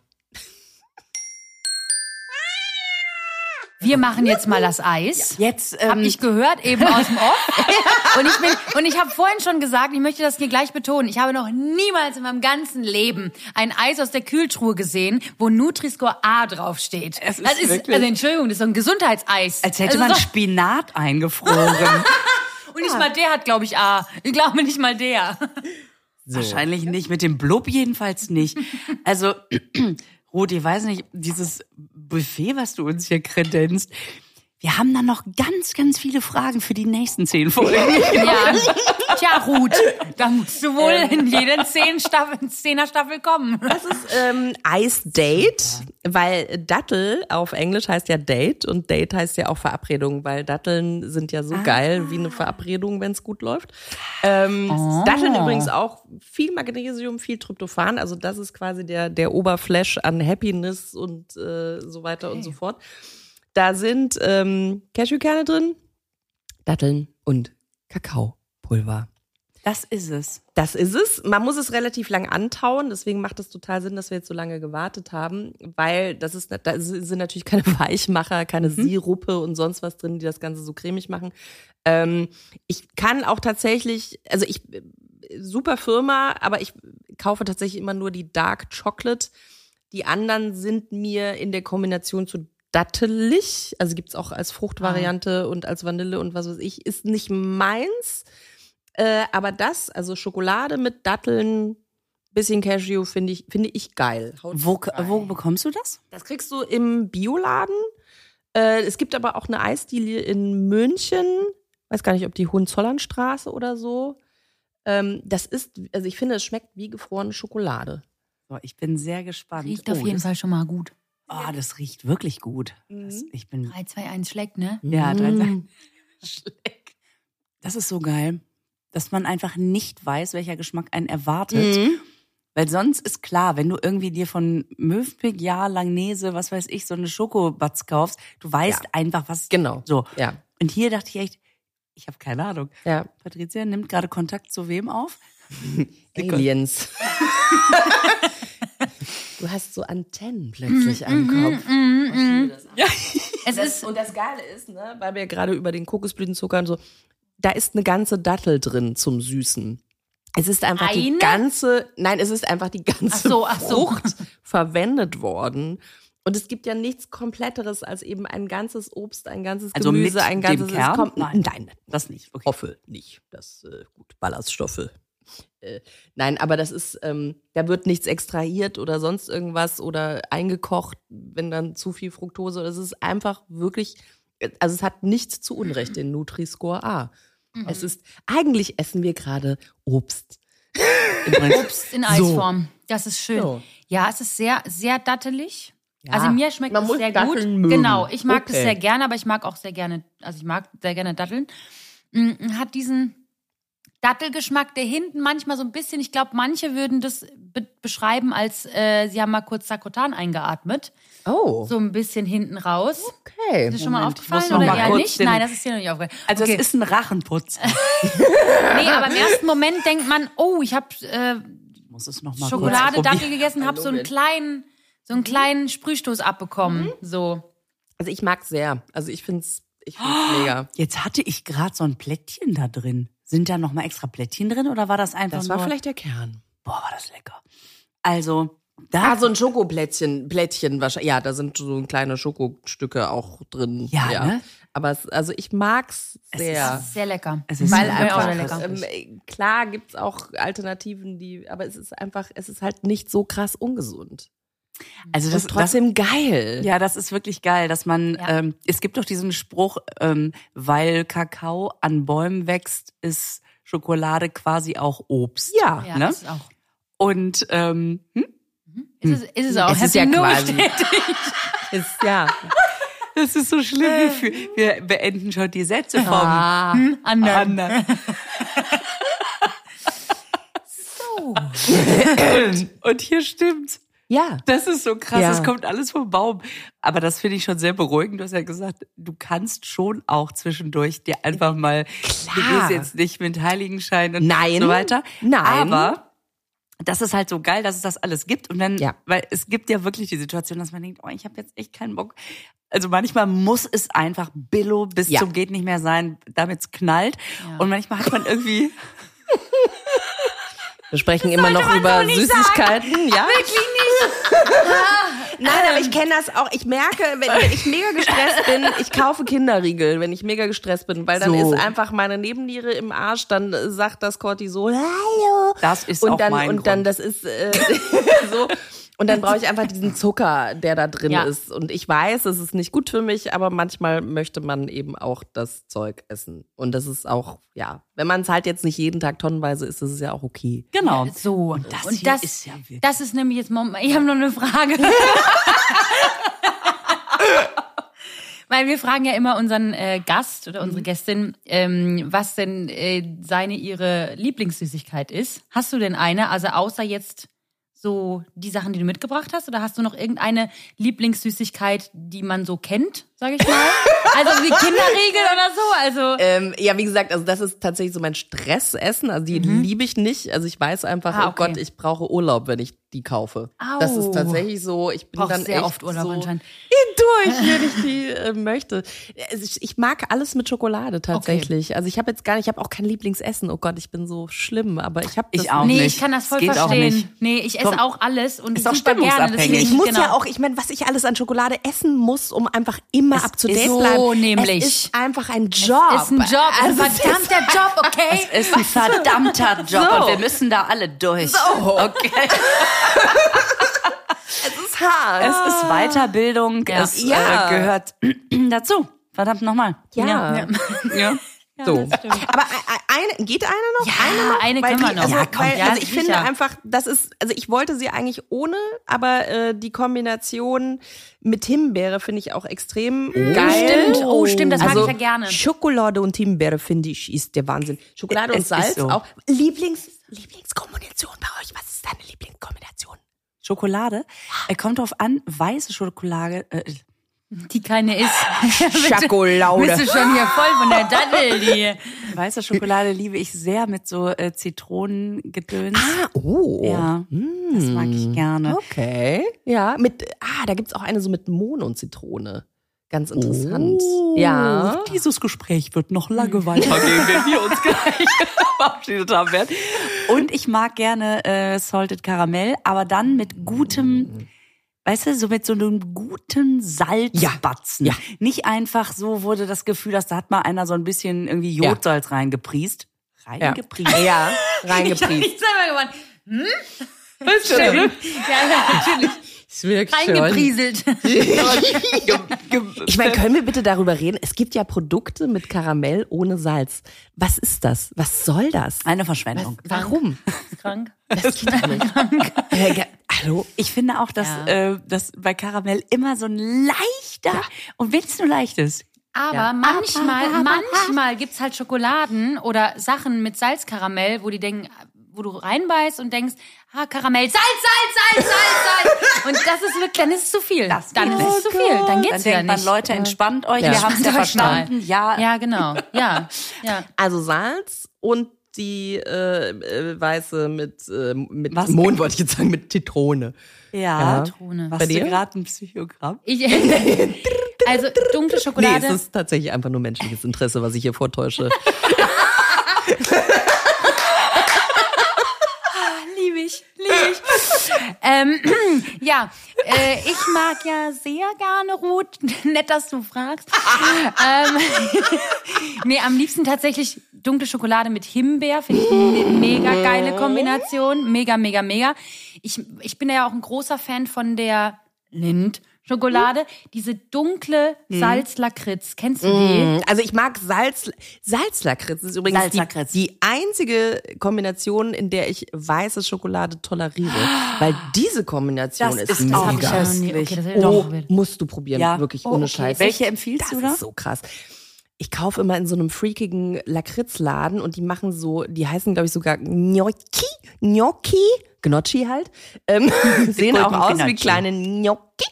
Wir machen jetzt mal das Eis. Jetzt Hab ähm, ich gehört, eben aus dem Off. und ich bin, und ich habe vorhin schon gesagt, ich möchte das hier gleich betonen. Ich habe noch niemals in meinem ganzen Leben ein Eis aus der Kühltruhe gesehen, wo Nutri-Score A draufsteht. Es ist das ist, wirklich- also Entschuldigung, das ist so ein Gesundheitseis. als hätte also man so, Spinat eingefroren. Und nicht mal der hat, glaube ich, A. Ich glaube nicht mal der. Wahrscheinlich nicht, mit dem Blub jedenfalls nicht. Also, Ich weiß nicht, dieses Buffet, was du uns hier kredenzt, wir haben da noch ganz, ganz viele Fragen für die nächsten zehn Folgen. Ja. Tja, Ruth, da musst du wohl in jede zehn Staffel, Zehner Staffel kommen. Das ist ähm, Ice Date, weil Dattel auf Englisch heißt ja Date und Date heißt ja auch Verabredung, weil Datteln sind ja so geil wie eine Verabredung, wenn es gut läuft. Ähm, Datteln übrigens auch viel Magnesium, viel Tryptophan, also das ist quasi der, der Oberflash an Happiness und äh, so weiter und so fort. Da sind ähm, Cashewkerne drin, Datteln und Kakaopulver. Das ist es. Das ist es. Man muss es relativ lang antauen, deswegen macht es total Sinn, dass wir jetzt so lange gewartet haben, weil das ist, da sind natürlich keine Weichmacher, keine Mhm. Sirupe und sonst was drin, die das Ganze so cremig machen. Ähm, ich kann auch tatsächlich, also ich, super Firma, aber ich kaufe tatsächlich immer nur die Dark Chocolate. Die anderen sind mir in der Kombination zu dattelig, also gibt's auch als Fruchtvariante und als Vanille und was weiß ich, ist nicht meins. Äh, aber das, also Schokolade mit Datteln, bisschen Cashew, finde ich, finde ich geil. Wo, wo bekommst du das? das kriegst du im Bioladen. Äh, es gibt aber auch eine Eisdiele in München. Weiß gar nicht, ob die Hohenzollernstraße oder so. Ähm, das ist, also ich finde, es schmeckt wie gefrorene Schokolade. So, ich bin sehr gespannt. Riecht auf Oh, jeden das, Fall schon mal gut. Oh, das riecht wirklich gut. Das, ich bin 3, 2, 1 schlägt, ne? Ja, drei Sachen. Schleck. Das ist so geil, dass man einfach nicht weiß, welcher Geschmack einen erwartet. Mhm. Weil sonst ist klar, wenn du irgendwie dir von Mövenpick, ja, Langnese, was weiß ich, so eine Schokobatz kaufst, du weißt Ja. einfach, was. Genau. So. Ja. Und hier dachte ich echt, ich habe keine Ahnung. Ja. Patricia nimmt gerade Kontakt zu wem auf? Aliens. du hast so Antennen plötzlich am Kopf. Es ist, Und das Geile ist, ne, weil wir gerade über den Kokosblütenzucker und so, da ist eine ganze Dattel drin zum Süßen. Es ist einfach die Eine? ganze, nein, es ist einfach die ganze Ach so, ach so. Frucht verwendet worden. Und es gibt ja nichts Kompletteres als eben ein ganzes Obst, ein ganzes Also Gemüse, mit ein dem ganzes. es Kern? kommt, Nein. nein, Das nicht. Okay. hoffe nicht. Das äh, gut Ballaststoffe. Äh, nein, aber das ist, ähm, da wird nichts extrahiert oder sonst irgendwas oder eingekocht, wenn dann zu viel Fructose. Das ist einfach wirklich, also es hat nichts zu Unrecht den Nutri-Score A. Es ist, eigentlich essen wir gerade Obst. Obst in Eisform. Das ist schön. So. Ja, es ist sehr, sehr dattelig. Ja, also mir schmeckt man es muss sehr gut. Mögen. Genau, ich mag es Okay. sehr gerne, aber ich mag auch sehr gerne, also ich mag sehr gerne Datteln. Mm, Hat diesen Dattelgeschmack, der hinten manchmal so ein bisschen, ich glaube, manche würden das be beschreiben als, äh, sie haben mal kurz Sakrotan eingeatmet. Oh, So ein bisschen hinten raus. okay. Ist das schon mal aufgefallen oder eher nicht? den- Nein, das ist dir noch nicht aufgefallen. Also okay. es ist ein Rachenputz. Nee, aber im ersten Moment denkt man, oh, ich habe äh, es Schokolade, Dattel gegessen, habe so einen kleinen, so einen kleinen Sprühstoß abbekommen. So. Also ich mag's sehr. Also ich find's, ich find's mega. Jetzt hatte ich gerade so ein Plättchen da drin. Sind da noch mal extra Plättchen drin oder war das einfach Das nur? war vielleicht der Kern. Boah, war das lecker. Also da Ah, so ein Schokoplättchen, Plättchen wahrscheinlich. Ja, da sind so kleine Schokostücke auch drin. Ja, ne? Aber es, also ich mag's sehr. Das ist sehr lecker. Es ist Weil einfach, auch sehr lecker. lecker. Ähm, klar gibt's auch Alternativen, die, aber es ist einfach, es ist halt nicht so krass ungesund. Also Das ist trotzdem geil. das ja, das ist wirklich geil, dass man Ja. ähm, es gibt doch diesen Spruch, ähm, weil Kakao an Bäumen wächst, ist Schokolade quasi auch Obst. Ja. Ja, ne? das ist auch. Und ähm, hm? Ist es, ist es auch. Es ist ja nur quasi- bestätigt. Ist, ja. das ist so schlimm. Wir, fü- wir beenden schon die Sätze vom Ah, anderen. anderen. So. Und hier stimmt's. Ja. Das ist so krass, Ja. das kommt alles vom Baum. Aber das finde ich schon sehr beruhigend. Du hast ja gesagt, du kannst schon auch zwischendurch dir einfach mal, du Klar. gehst jetzt nicht mit Heiligenschein und Nein. so weiter. Nein. Aber das ist halt so geil, dass es das alles gibt. Und dann, Ja. weil es gibt ja wirklich die Situation, dass man denkt, oh, ich habe jetzt echt keinen Bock. Also manchmal muss es einfach Billo bis Ja. zum geht nicht mehr sein, damit es knallt. Und manchmal hat man irgendwie Wir sprechen immer noch über Süßigkeiten, ja? Wirklich. Nein, aber ich kenne das auch. Ich merke, wenn, wenn ich mega gestresst bin, ich kaufe Kinderriegel, wenn ich mega gestresst bin, weil dann So. ist einfach meine Nebenniere im Arsch, dann äh, sagt das Cortisol, hallo. Das ist und auch dann, mein Und dann, Grund. das ist äh, so. Und dann brauche ich einfach diesen Zucker, der da drin Ja. ist. Und ich weiß, es ist nicht gut für mich, aber manchmal möchte man eben auch das Zeug essen. Und das ist auch, ja, wenn man es halt jetzt nicht jeden Tag tonnenweise isst, ist es ja auch okay. genau. So. Und das Und das, ist ja wirklich. das ist nämlich jetzt, Mom, ich habe noch eine Frage. Weil wir fragen ja immer unseren äh, Gast oder Mhm. unsere Gästin, ähm, was denn äh, seine, ihre Lieblingssüßigkeit ist. Hast du denn eine? Also außer jetzt so die Sachen, die du mitgebracht hast? Oder hast du noch irgendeine Lieblingssüßigkeit, die man so kennt, sage ich mal? also wie Kinderriegel oder so? Also Ähm, ja, wie gesagt, also das ist tatsächlich so mein Stressessen. Also die liebe ich nicht. Also ich weiß einfach, Ah, oh okay. Gott, ich brauche Urlaub, wenn ich die kaufe. Au. Das ist tatsächlich so. Ich bin brauchst dann sehr echt oft Urlaub so anscheinend. durch, wenn ich die äh, möchte. Also ich, ich mag alles mit Schokolade tatsächlich. Also ich habe jetzt gar nicht, ich habe auch kein Lieblingsessen. Oh Gott, ich bin so schlimm, aber ich habe Ich das auch Nee, nicht. ich kann das voll auch verstehen. nicht. Nee, ich esse Komm. auch alles und Ist auch super gerne. Ich muss genau. ja auch, ich meine, was ich alles an Schokolade essen muss, um einfach immer Es up to date so bleiben. nämlich. Es ist einfach ein Job. Ist ein Job, Also ein es verdammter Job, okay? Es ist ein verdammter Job So. und wir müssen da alle durch. Okay. Es ist hart. Es ist Weiterbildung, Ja. es Ja. Äh, gehört dazu. Verdammt nochmal. ja. ja. So. Aber eine, geht eine noch? Ja, eine noch? eine können wir noch. Also, Ja, komm, weil, ja, also ich sicher. finde einfach, das ist, also ich wollte sie eigentlich ohne, aber äh, die Kombination mit Himbeere finde ich auch extrem geil. Stimmt, oh stimmt, das mag Also ich ja gerne. Schokolade und Himbeere finde ich ist der Wahnsinn. Schokolade und Es ist Salz so. auch. Lieblings, Lieblingskombination bei euch. Was ist deine Lieblingskombination? Schokolade. Er kommt drauf an, weiße Schokolade. Äh, Die keine ist. Schokolade. Bist du schon hier voll von der Dattel, die. weiße Schokolade liebe ich sehr mit so äh, Zitronengedöns. Ah, oh. Ja, das mag ich gerne. Okay. Ja, mit, ah, da gibt's auch eine so mit Mohn und Zitrone. Ganz interessant. Oh, Ja. Dieses Gespräch wird noch lange weitergehen, wenn wir uns gleich verabschiedet haben werden. Und ich mag gerne äh, Salted Caramel, aber dann mit gutem, weißt du, so mit so einem guten Salzbatzen. Ja. Nicht einfach so wurde das Gefühl, dass da hat mal einer so ein bisschen irgendwie Jodsalz reingepriest. Reingepriest. Ja, reingepriest. Ich selber gewonnen. Hm? Stimmt. Ja, ja, natürlich. Ist wirklich Reingeprieselt. Ich meine, können wir bitte darüber reden? Es gibt ja Produkte mit Karamell ohne Salz. Was ist das? Was soll das? Eine Verschwendung. Warum? Krank. Das geht doch nicht. Äh, ja, hallo? Ich finde auch, dass, Ja. äh, dass bei Karamell immer so ein leichter, und wenn es nur leicht ist, Aber Ja. manchmal, manchmal gibt's halt Schokoladen oder Sachen mit Salzkaramell, wo die denken, wo du reinbeißt und denkst, ah, Karamell, Salz, Salz, Salz, Salz, Salz. Und das ist wirklich, dann ist es zu viel. Das dann ist es zu viel. Dann Dann geht's wieder denkt man, nicht. Leute, entspannt euch, Ja. wir haben es ja mal. verstanden. Ja, Ja, genau. Ja, ja. Also Salz und die äh, äh, weiße mit, äh, mit Was? Mond, wollte ich jetzt sagen, mit Zitrone. ja. Zitrone. Warst Bei du dir? gerade ein Psychogramm? Ich, also dunkle Nee, Schokolade. es ist tatsächlich einfach nur menschliches Interesse, was ich hier vortäusche. Liebe ich. ähm, ja, äh, ich mag ja sehr gerne Rot. Nett, dass du fragst. ähm, nee, am liebsten tatsächlich dunkle Schokolade mit Himbeer. Finde ich eine mega geile Kombination. Mega, mega, mega. Ich, ich bin ja auch ein großer Fan von der Lind. Schokolade, diese dunkle Salzlakritz, kennst du die? Also ich mag Salz, Salzlakritz. Ist übrigens die, Salzlakritz. die einzige Kombination, in der ich weiße Schokolade toleriere. Weil diese Kombination Das ist, ist auch mega. köstlich. Okay, das Oh, doch musst du probieren, Ja. wirklich Oh, ohne okay. Scheiß. Welche empfiehlst das du da? ist so krass. Ich kaufe immer in so einem freakigen Lakritzladen und die machen so, die heißen glaube ich sogar Gnocchi, Gnocchi, Gnocchi halt, ähm, sehen auch aus wie Gnocchi. kleine Gnocchi.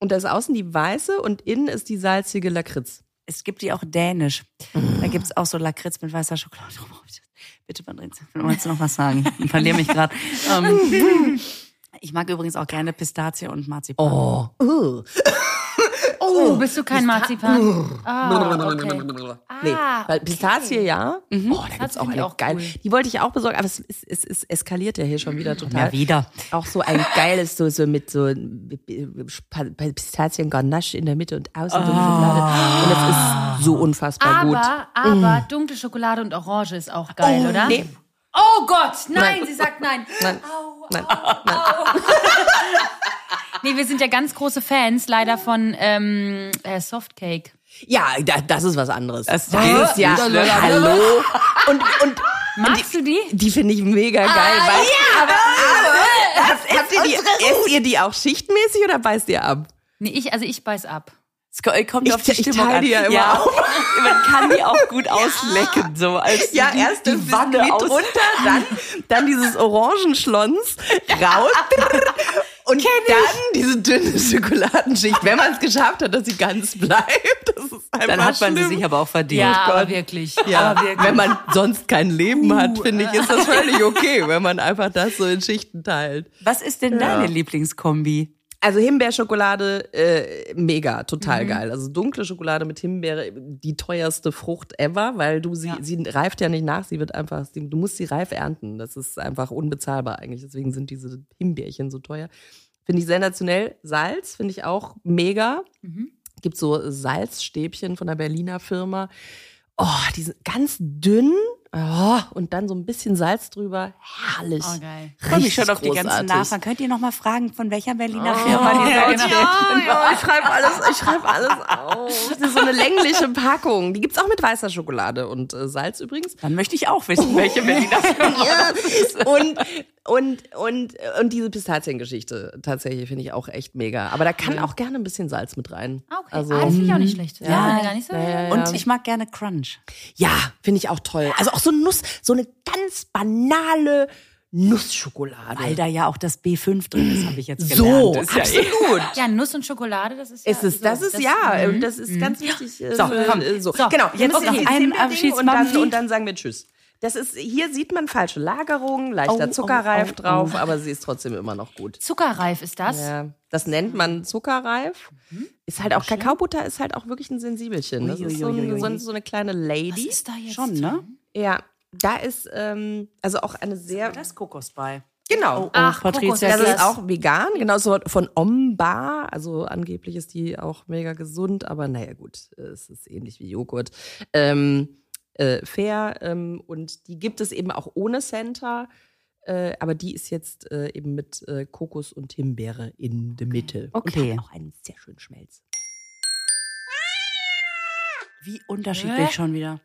Und da ist außen die weiße und innen ist die salzige Lakritz. Es gibt die auch dänisch. Da gibt es auch so Lakritz mit weißer Schokolade. drauf. Bitte, Patrizia, wolltest du noch was sagen? Ich verliere mich gerade. Ähm, ich mag übrigens auch gerne Pistazie und Marzipan. Oh. Uh. Oh, bist du kein Marzipan? Ah, okay. Nee, Ah, weil Pistazie ja. Oh, da gibt's auch ich eine auch geil. cool. Die wollte ich auch besorgen, aber es, es, es, es eskaliert ja hier schon wieder total. Ja, wieder. Auch so ein geiles, so, so mit so Pistazien Ganache in der Mitte und außen so Schokolade. Und das ist so unfassbar gut. Aber, aber dunkle Schokolade und Orange ist auch geil, oder? Nee, Oh Gott, nein, Nein. sie sagt nein. nein, nein. Nee, wir sind ja ganz große Fans leider von ähm, äh, Softcake. Ja, da, das ist was anderes. Das Das ist ist ja, hallo. Und, und Magst du die? die finde ich mega geil. weil, aber, aber, habt, habt ihr die, esst ihr die auch schichtmäßig oder beißt ihr ab? Nee, ich, also ich beiß ab. Es ko- kommt Ich- auf die ich Stimmung teile an. die ja immer ja, auf. man kann die auch gut auslecken, so als Ja, die, erst die das Wanne aus. runter, dann, dann dieses Orangenschlons raus und dann diese dünne Schokoladenschicht, wenn man es geschafft hat, dass sie ganz bleibt. Das ist einfach Dann hat man sie schlimm. sich aber auch verdient. Ja, aber Gott. wirklich. Ja, aber wirklich. wenn man sonst kein Leben hat, finde ich, ist das völlig okay, wenn man einfach das so in Schichten teilt. Was ist denn deine Lieblingskombi? Also Himbeerschokolade, äh, mega, total geil. Also dunkle Schokolade mit Himbeere, die teuerste Frucht ever, weil du sie, sie reift ja nicht nach, sie wird einfach, sie, du musst sie reif ernten. Das ist einfach unbezahlbar eigentlich. Deswegen sind diese Himbeerchen so teuer. Finde ich sensationell. Salz finde ich auch mega. Gibt so Salzstäbchen von der Berliner Firma. Oh, die sind ganz dünn. Oh, und dann so ein bisschen Salz drüber. Herrlich. Oh, geil. Ich freue mich Richtig schon auf die ganzen großartig. Nachfragen. Könnt ihr noch mal fragen, von welcher Berliner Firma die ja, Salzstäbchen Ja, ja, ich schreibe alles, ich schreibe alles auf. Das ist so eine längliche Packung. Die gibt's auch mit weißer Schokolade und äh, Salz übrigens. Dann möchte ich auch wissen, welche Berliner Firma. Ja. Und, und, und, und diese Pistaziengeschichte tatsächlich finde ich auch echt mega. Aber da kann auch gerne ein bisschen Salz mit rein. Okay, Also, ah, das finde ich auch nicht schlecht. Ja, gar nicht so. Und ich mag gerne Crunch. ja, finde ich auch toll. Also auch so Nuss, so eine ganz banale Nussschokolade. Weil da ja auch das B5 drin ist, habe ich jetzt so, gelernt. Ist ja eh- absolut. Ja, Nuss und Schokolade, das ist ja. Ist es, so, das ist ja, äh, das ist ganz wichtig. äh, So, komm. äh, so. So, genau. jetzt noch ein Abschiedsmampfi. und dann, und dann sagen wir Tschüss. Das ist, hier sieht man falsche Lagerung, leichter Oh, Zuckerreif oh, oh, drauf, aber sie ist trotzdem immer noch gut. Zuckerreif ist das. Ja, das nennt man Zuckerreif. Ist halt auch Kakaobutter ist halt auch wirklich ein Sensibelchen. Das ist so, ein, so, ein- so eine kleine Was Lady. ist da jetzt? Schon, ne? Ja, da ist ähm, also auch eine sehr Da ist Kokos bei. genau. Oh, Ach, Patricia, Das ist auch vegan, genauso von Omba. Also angeblich ist die auch mega gesund, aber naja, gut, es ist ähnlich wie Joghurt. Ähm, äh, fair ähm, und die gibt es eben auch ohne Center. Äh, aber die ist jetzt äh, eben mit äh, Kokos und Himbeere in der Mitte. Okay. Und hat auch einen sehr schönen Schmelz. Wie unterschiedlich schon wieder.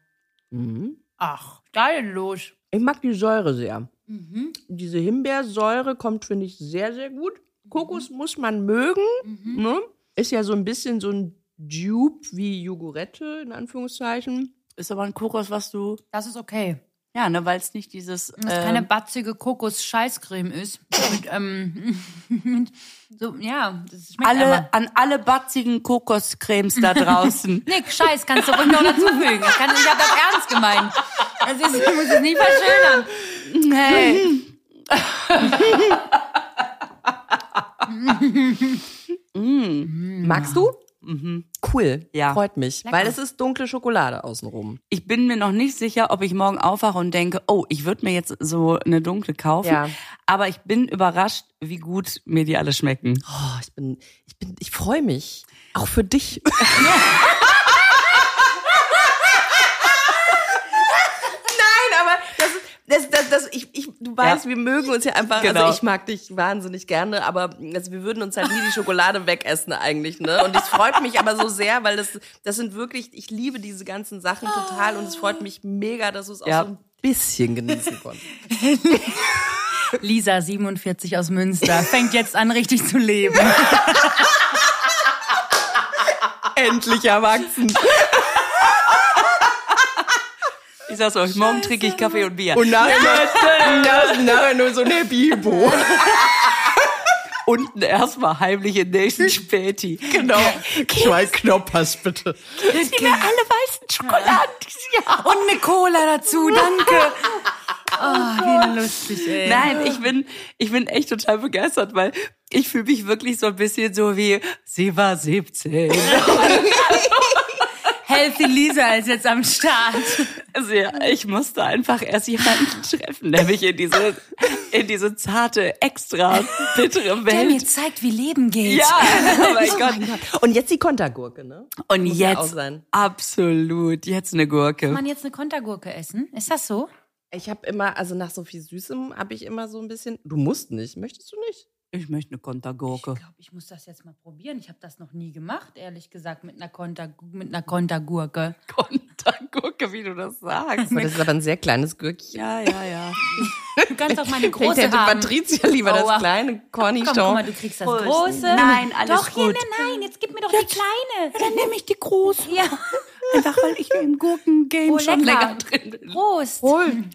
Mhm. Ach, geil los. Ich mag die Säure sehr. Mhm. Diese Himbeersäure kommt, finde ich, sehr, sehr gut. Kokos muss man mögen. Ne? Ist ja so ein bisschen so ein Dupe wie Jogurette, in Anführungszeichen. Ist aber ein Kokos, was du. Das ist okay. Ja, ne, weil es nicht dieses. Äh, keine batzige Kokos-Scheißcreme ist. Mit, ähm, mit, so, ja, das schmeckt alle, an alle batzigen Kokoscremes da draußen. Nick, Scheiß kannst du ruhig noch dazufügen. Ich, kann, ich hab das ernst gemeint. Das ist, ich muss es nicht verschönern. hey. Magst du? Cool. Ja. Freut mich. Weil es ist dunkle Schokolade außenrum. Ich bin mir noch nicht sicher, ob ich morgen aufwache und denke, oh, ich würde mir jetzt so eine dunkle kaufen. Ja. Aber ich bin überrascht, wie gut mir die alle schmecken. Oh, ich bin, ich bin, ich freue mich. Auch für dich. Nein, aber das das, das, das, ich, ich, du weißt, Ja. wir mögen uns ja einfach, Genau. also ich mag dich wahnsinnig gerne, aber also wir würden uns halt nie die Schokolade wegessen eigentlich, ne? Und es freut mich aber so sehr, weil das, das sind wirklich, ich liebe diese ganzen Sachen total und es freut mich mega, dass du es auch Ja. so ein bisschen genießen konntest. Lisa, 47 aus Münster, fängt jetzt an, richtig zu leben. Endlich erwachsen. Ich sag's euch, morgen trinke ich Kaffee und Bier. Und nachher, nachher, nachher nur so eine Bibo. unten erstmal heimlich in Nation Späti. Genau. Zwei Knoppers bitte. Gib mir alle weißen Schokoladen dieses Jahr. Und eine Cola dazu, danke. Oh, wie lustig, ey. Nein, ich bin, ich bin echt total begeistert, weil ich fühle mich wirklich so ein bisschen so wie, sie war 17. Healthy Lisa ist jetzt am Start. Also ja, ich musste einfach erst jemanden treffen, der mich in diese, in diese zarte, extra bittere Der mir Welt. zeigt, wie Leben geht. Ja, oh mein Gott. Und jetzt die Kontergurke, ne? Und Muss jetzt, sein. absolut, jetzt eine Gurke. Kann man jetzt eine Kontergurke essen? Ist das so? Ich habe immer, also nach so viel Süßem habe ich immer so ein bisschen. Du musst nicht, möchtest du nicht? Ich möchte eine Kontergurke. Ich glaube, ich muss das jetzt mal probieren. Ich habe das noch nie gemacht, ehrlich gesagt, mit einer, Konter, mit einer Kontergurke. Kontergurke, wie du das sagst. Aber das ist aber ein sehr kleines Gürkchen. Ja, ja, ja. Du kannst auch meine Ich große hätte haben. Patricia lieber Aua. das kleine Komm, guck mal, Cornichon. du kriegst das Prost. große. Nein, alles Doch, hier, gut. nein, nein, jetzt gib mir doch die kleine. Dann nehme ich die große. Ja. Einfach weil ich im Gurkengame Oh, schon lecker. länger drin bin. Prost.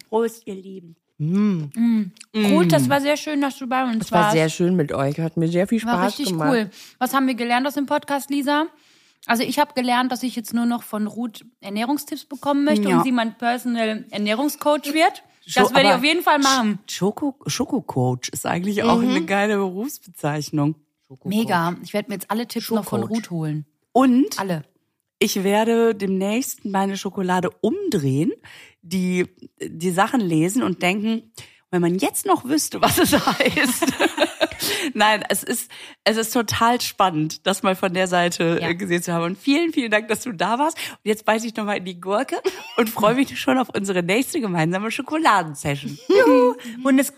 Prost, ihr Lieben. Gut, das war sehr schön, dass du bei uns Das war warst. sehr schön mit euch. Hat mir sehr viel War Spaß richtig gemacht. cool. Was haben wir gelernt aus dem Podcast, Lisa? Also ich habe gelernt, dass ich jetzt nur noch von Ruth Ernährungstipps bekommen möchte Ja. und sie mein Personal Ernährungscoach wird. Das werde ich auf jeden Fall machen. Schoko, Schokocoach ist eigentlich auch eine geile Berufsbezeichnung. Mega. Ich werde mir jetzt alle Tipps noch von. Ruth holen. Und Alle. ich werde demnächst meine Schokolade umdrehen, die, die Sachen lesen und denken, wenn man jetzt noch wüsste, was es heißt. Nein, es ist, es ist total spannend, das mal von der Seite Ja. äh, gesehen zu haben. Und vielen, vielen Dank, dass du da warst. Und jetzt beiße ich nochmal in die Gurke und freue mich schon auf unsere nächste gemeinsame Schokoladensession. Juhu. Bundes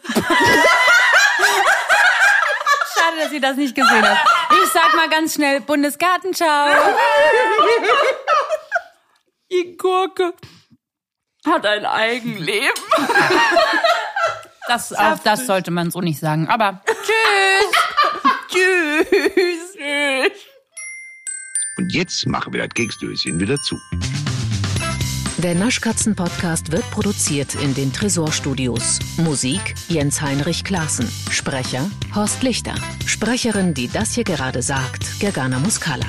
Schade, dass ihr das nicht gesehen habt. Ich sag mal ganz schnell Bundesgartenschau. Die Gurke hat ein Eigenleben. Das, auch das sollte man so nicht sagen. Aber Tschüss. Tschüss. Und jetzt machen wir das Keksdöschen wieder zu. Der Naschkatzen-Podcast wird produziert in den Tresorstudios. Musik Jens Heinrich Klaassen. Sprecher Horst Lichter. Sprecherin, die das hier gerade sagt, Gergana Muscala.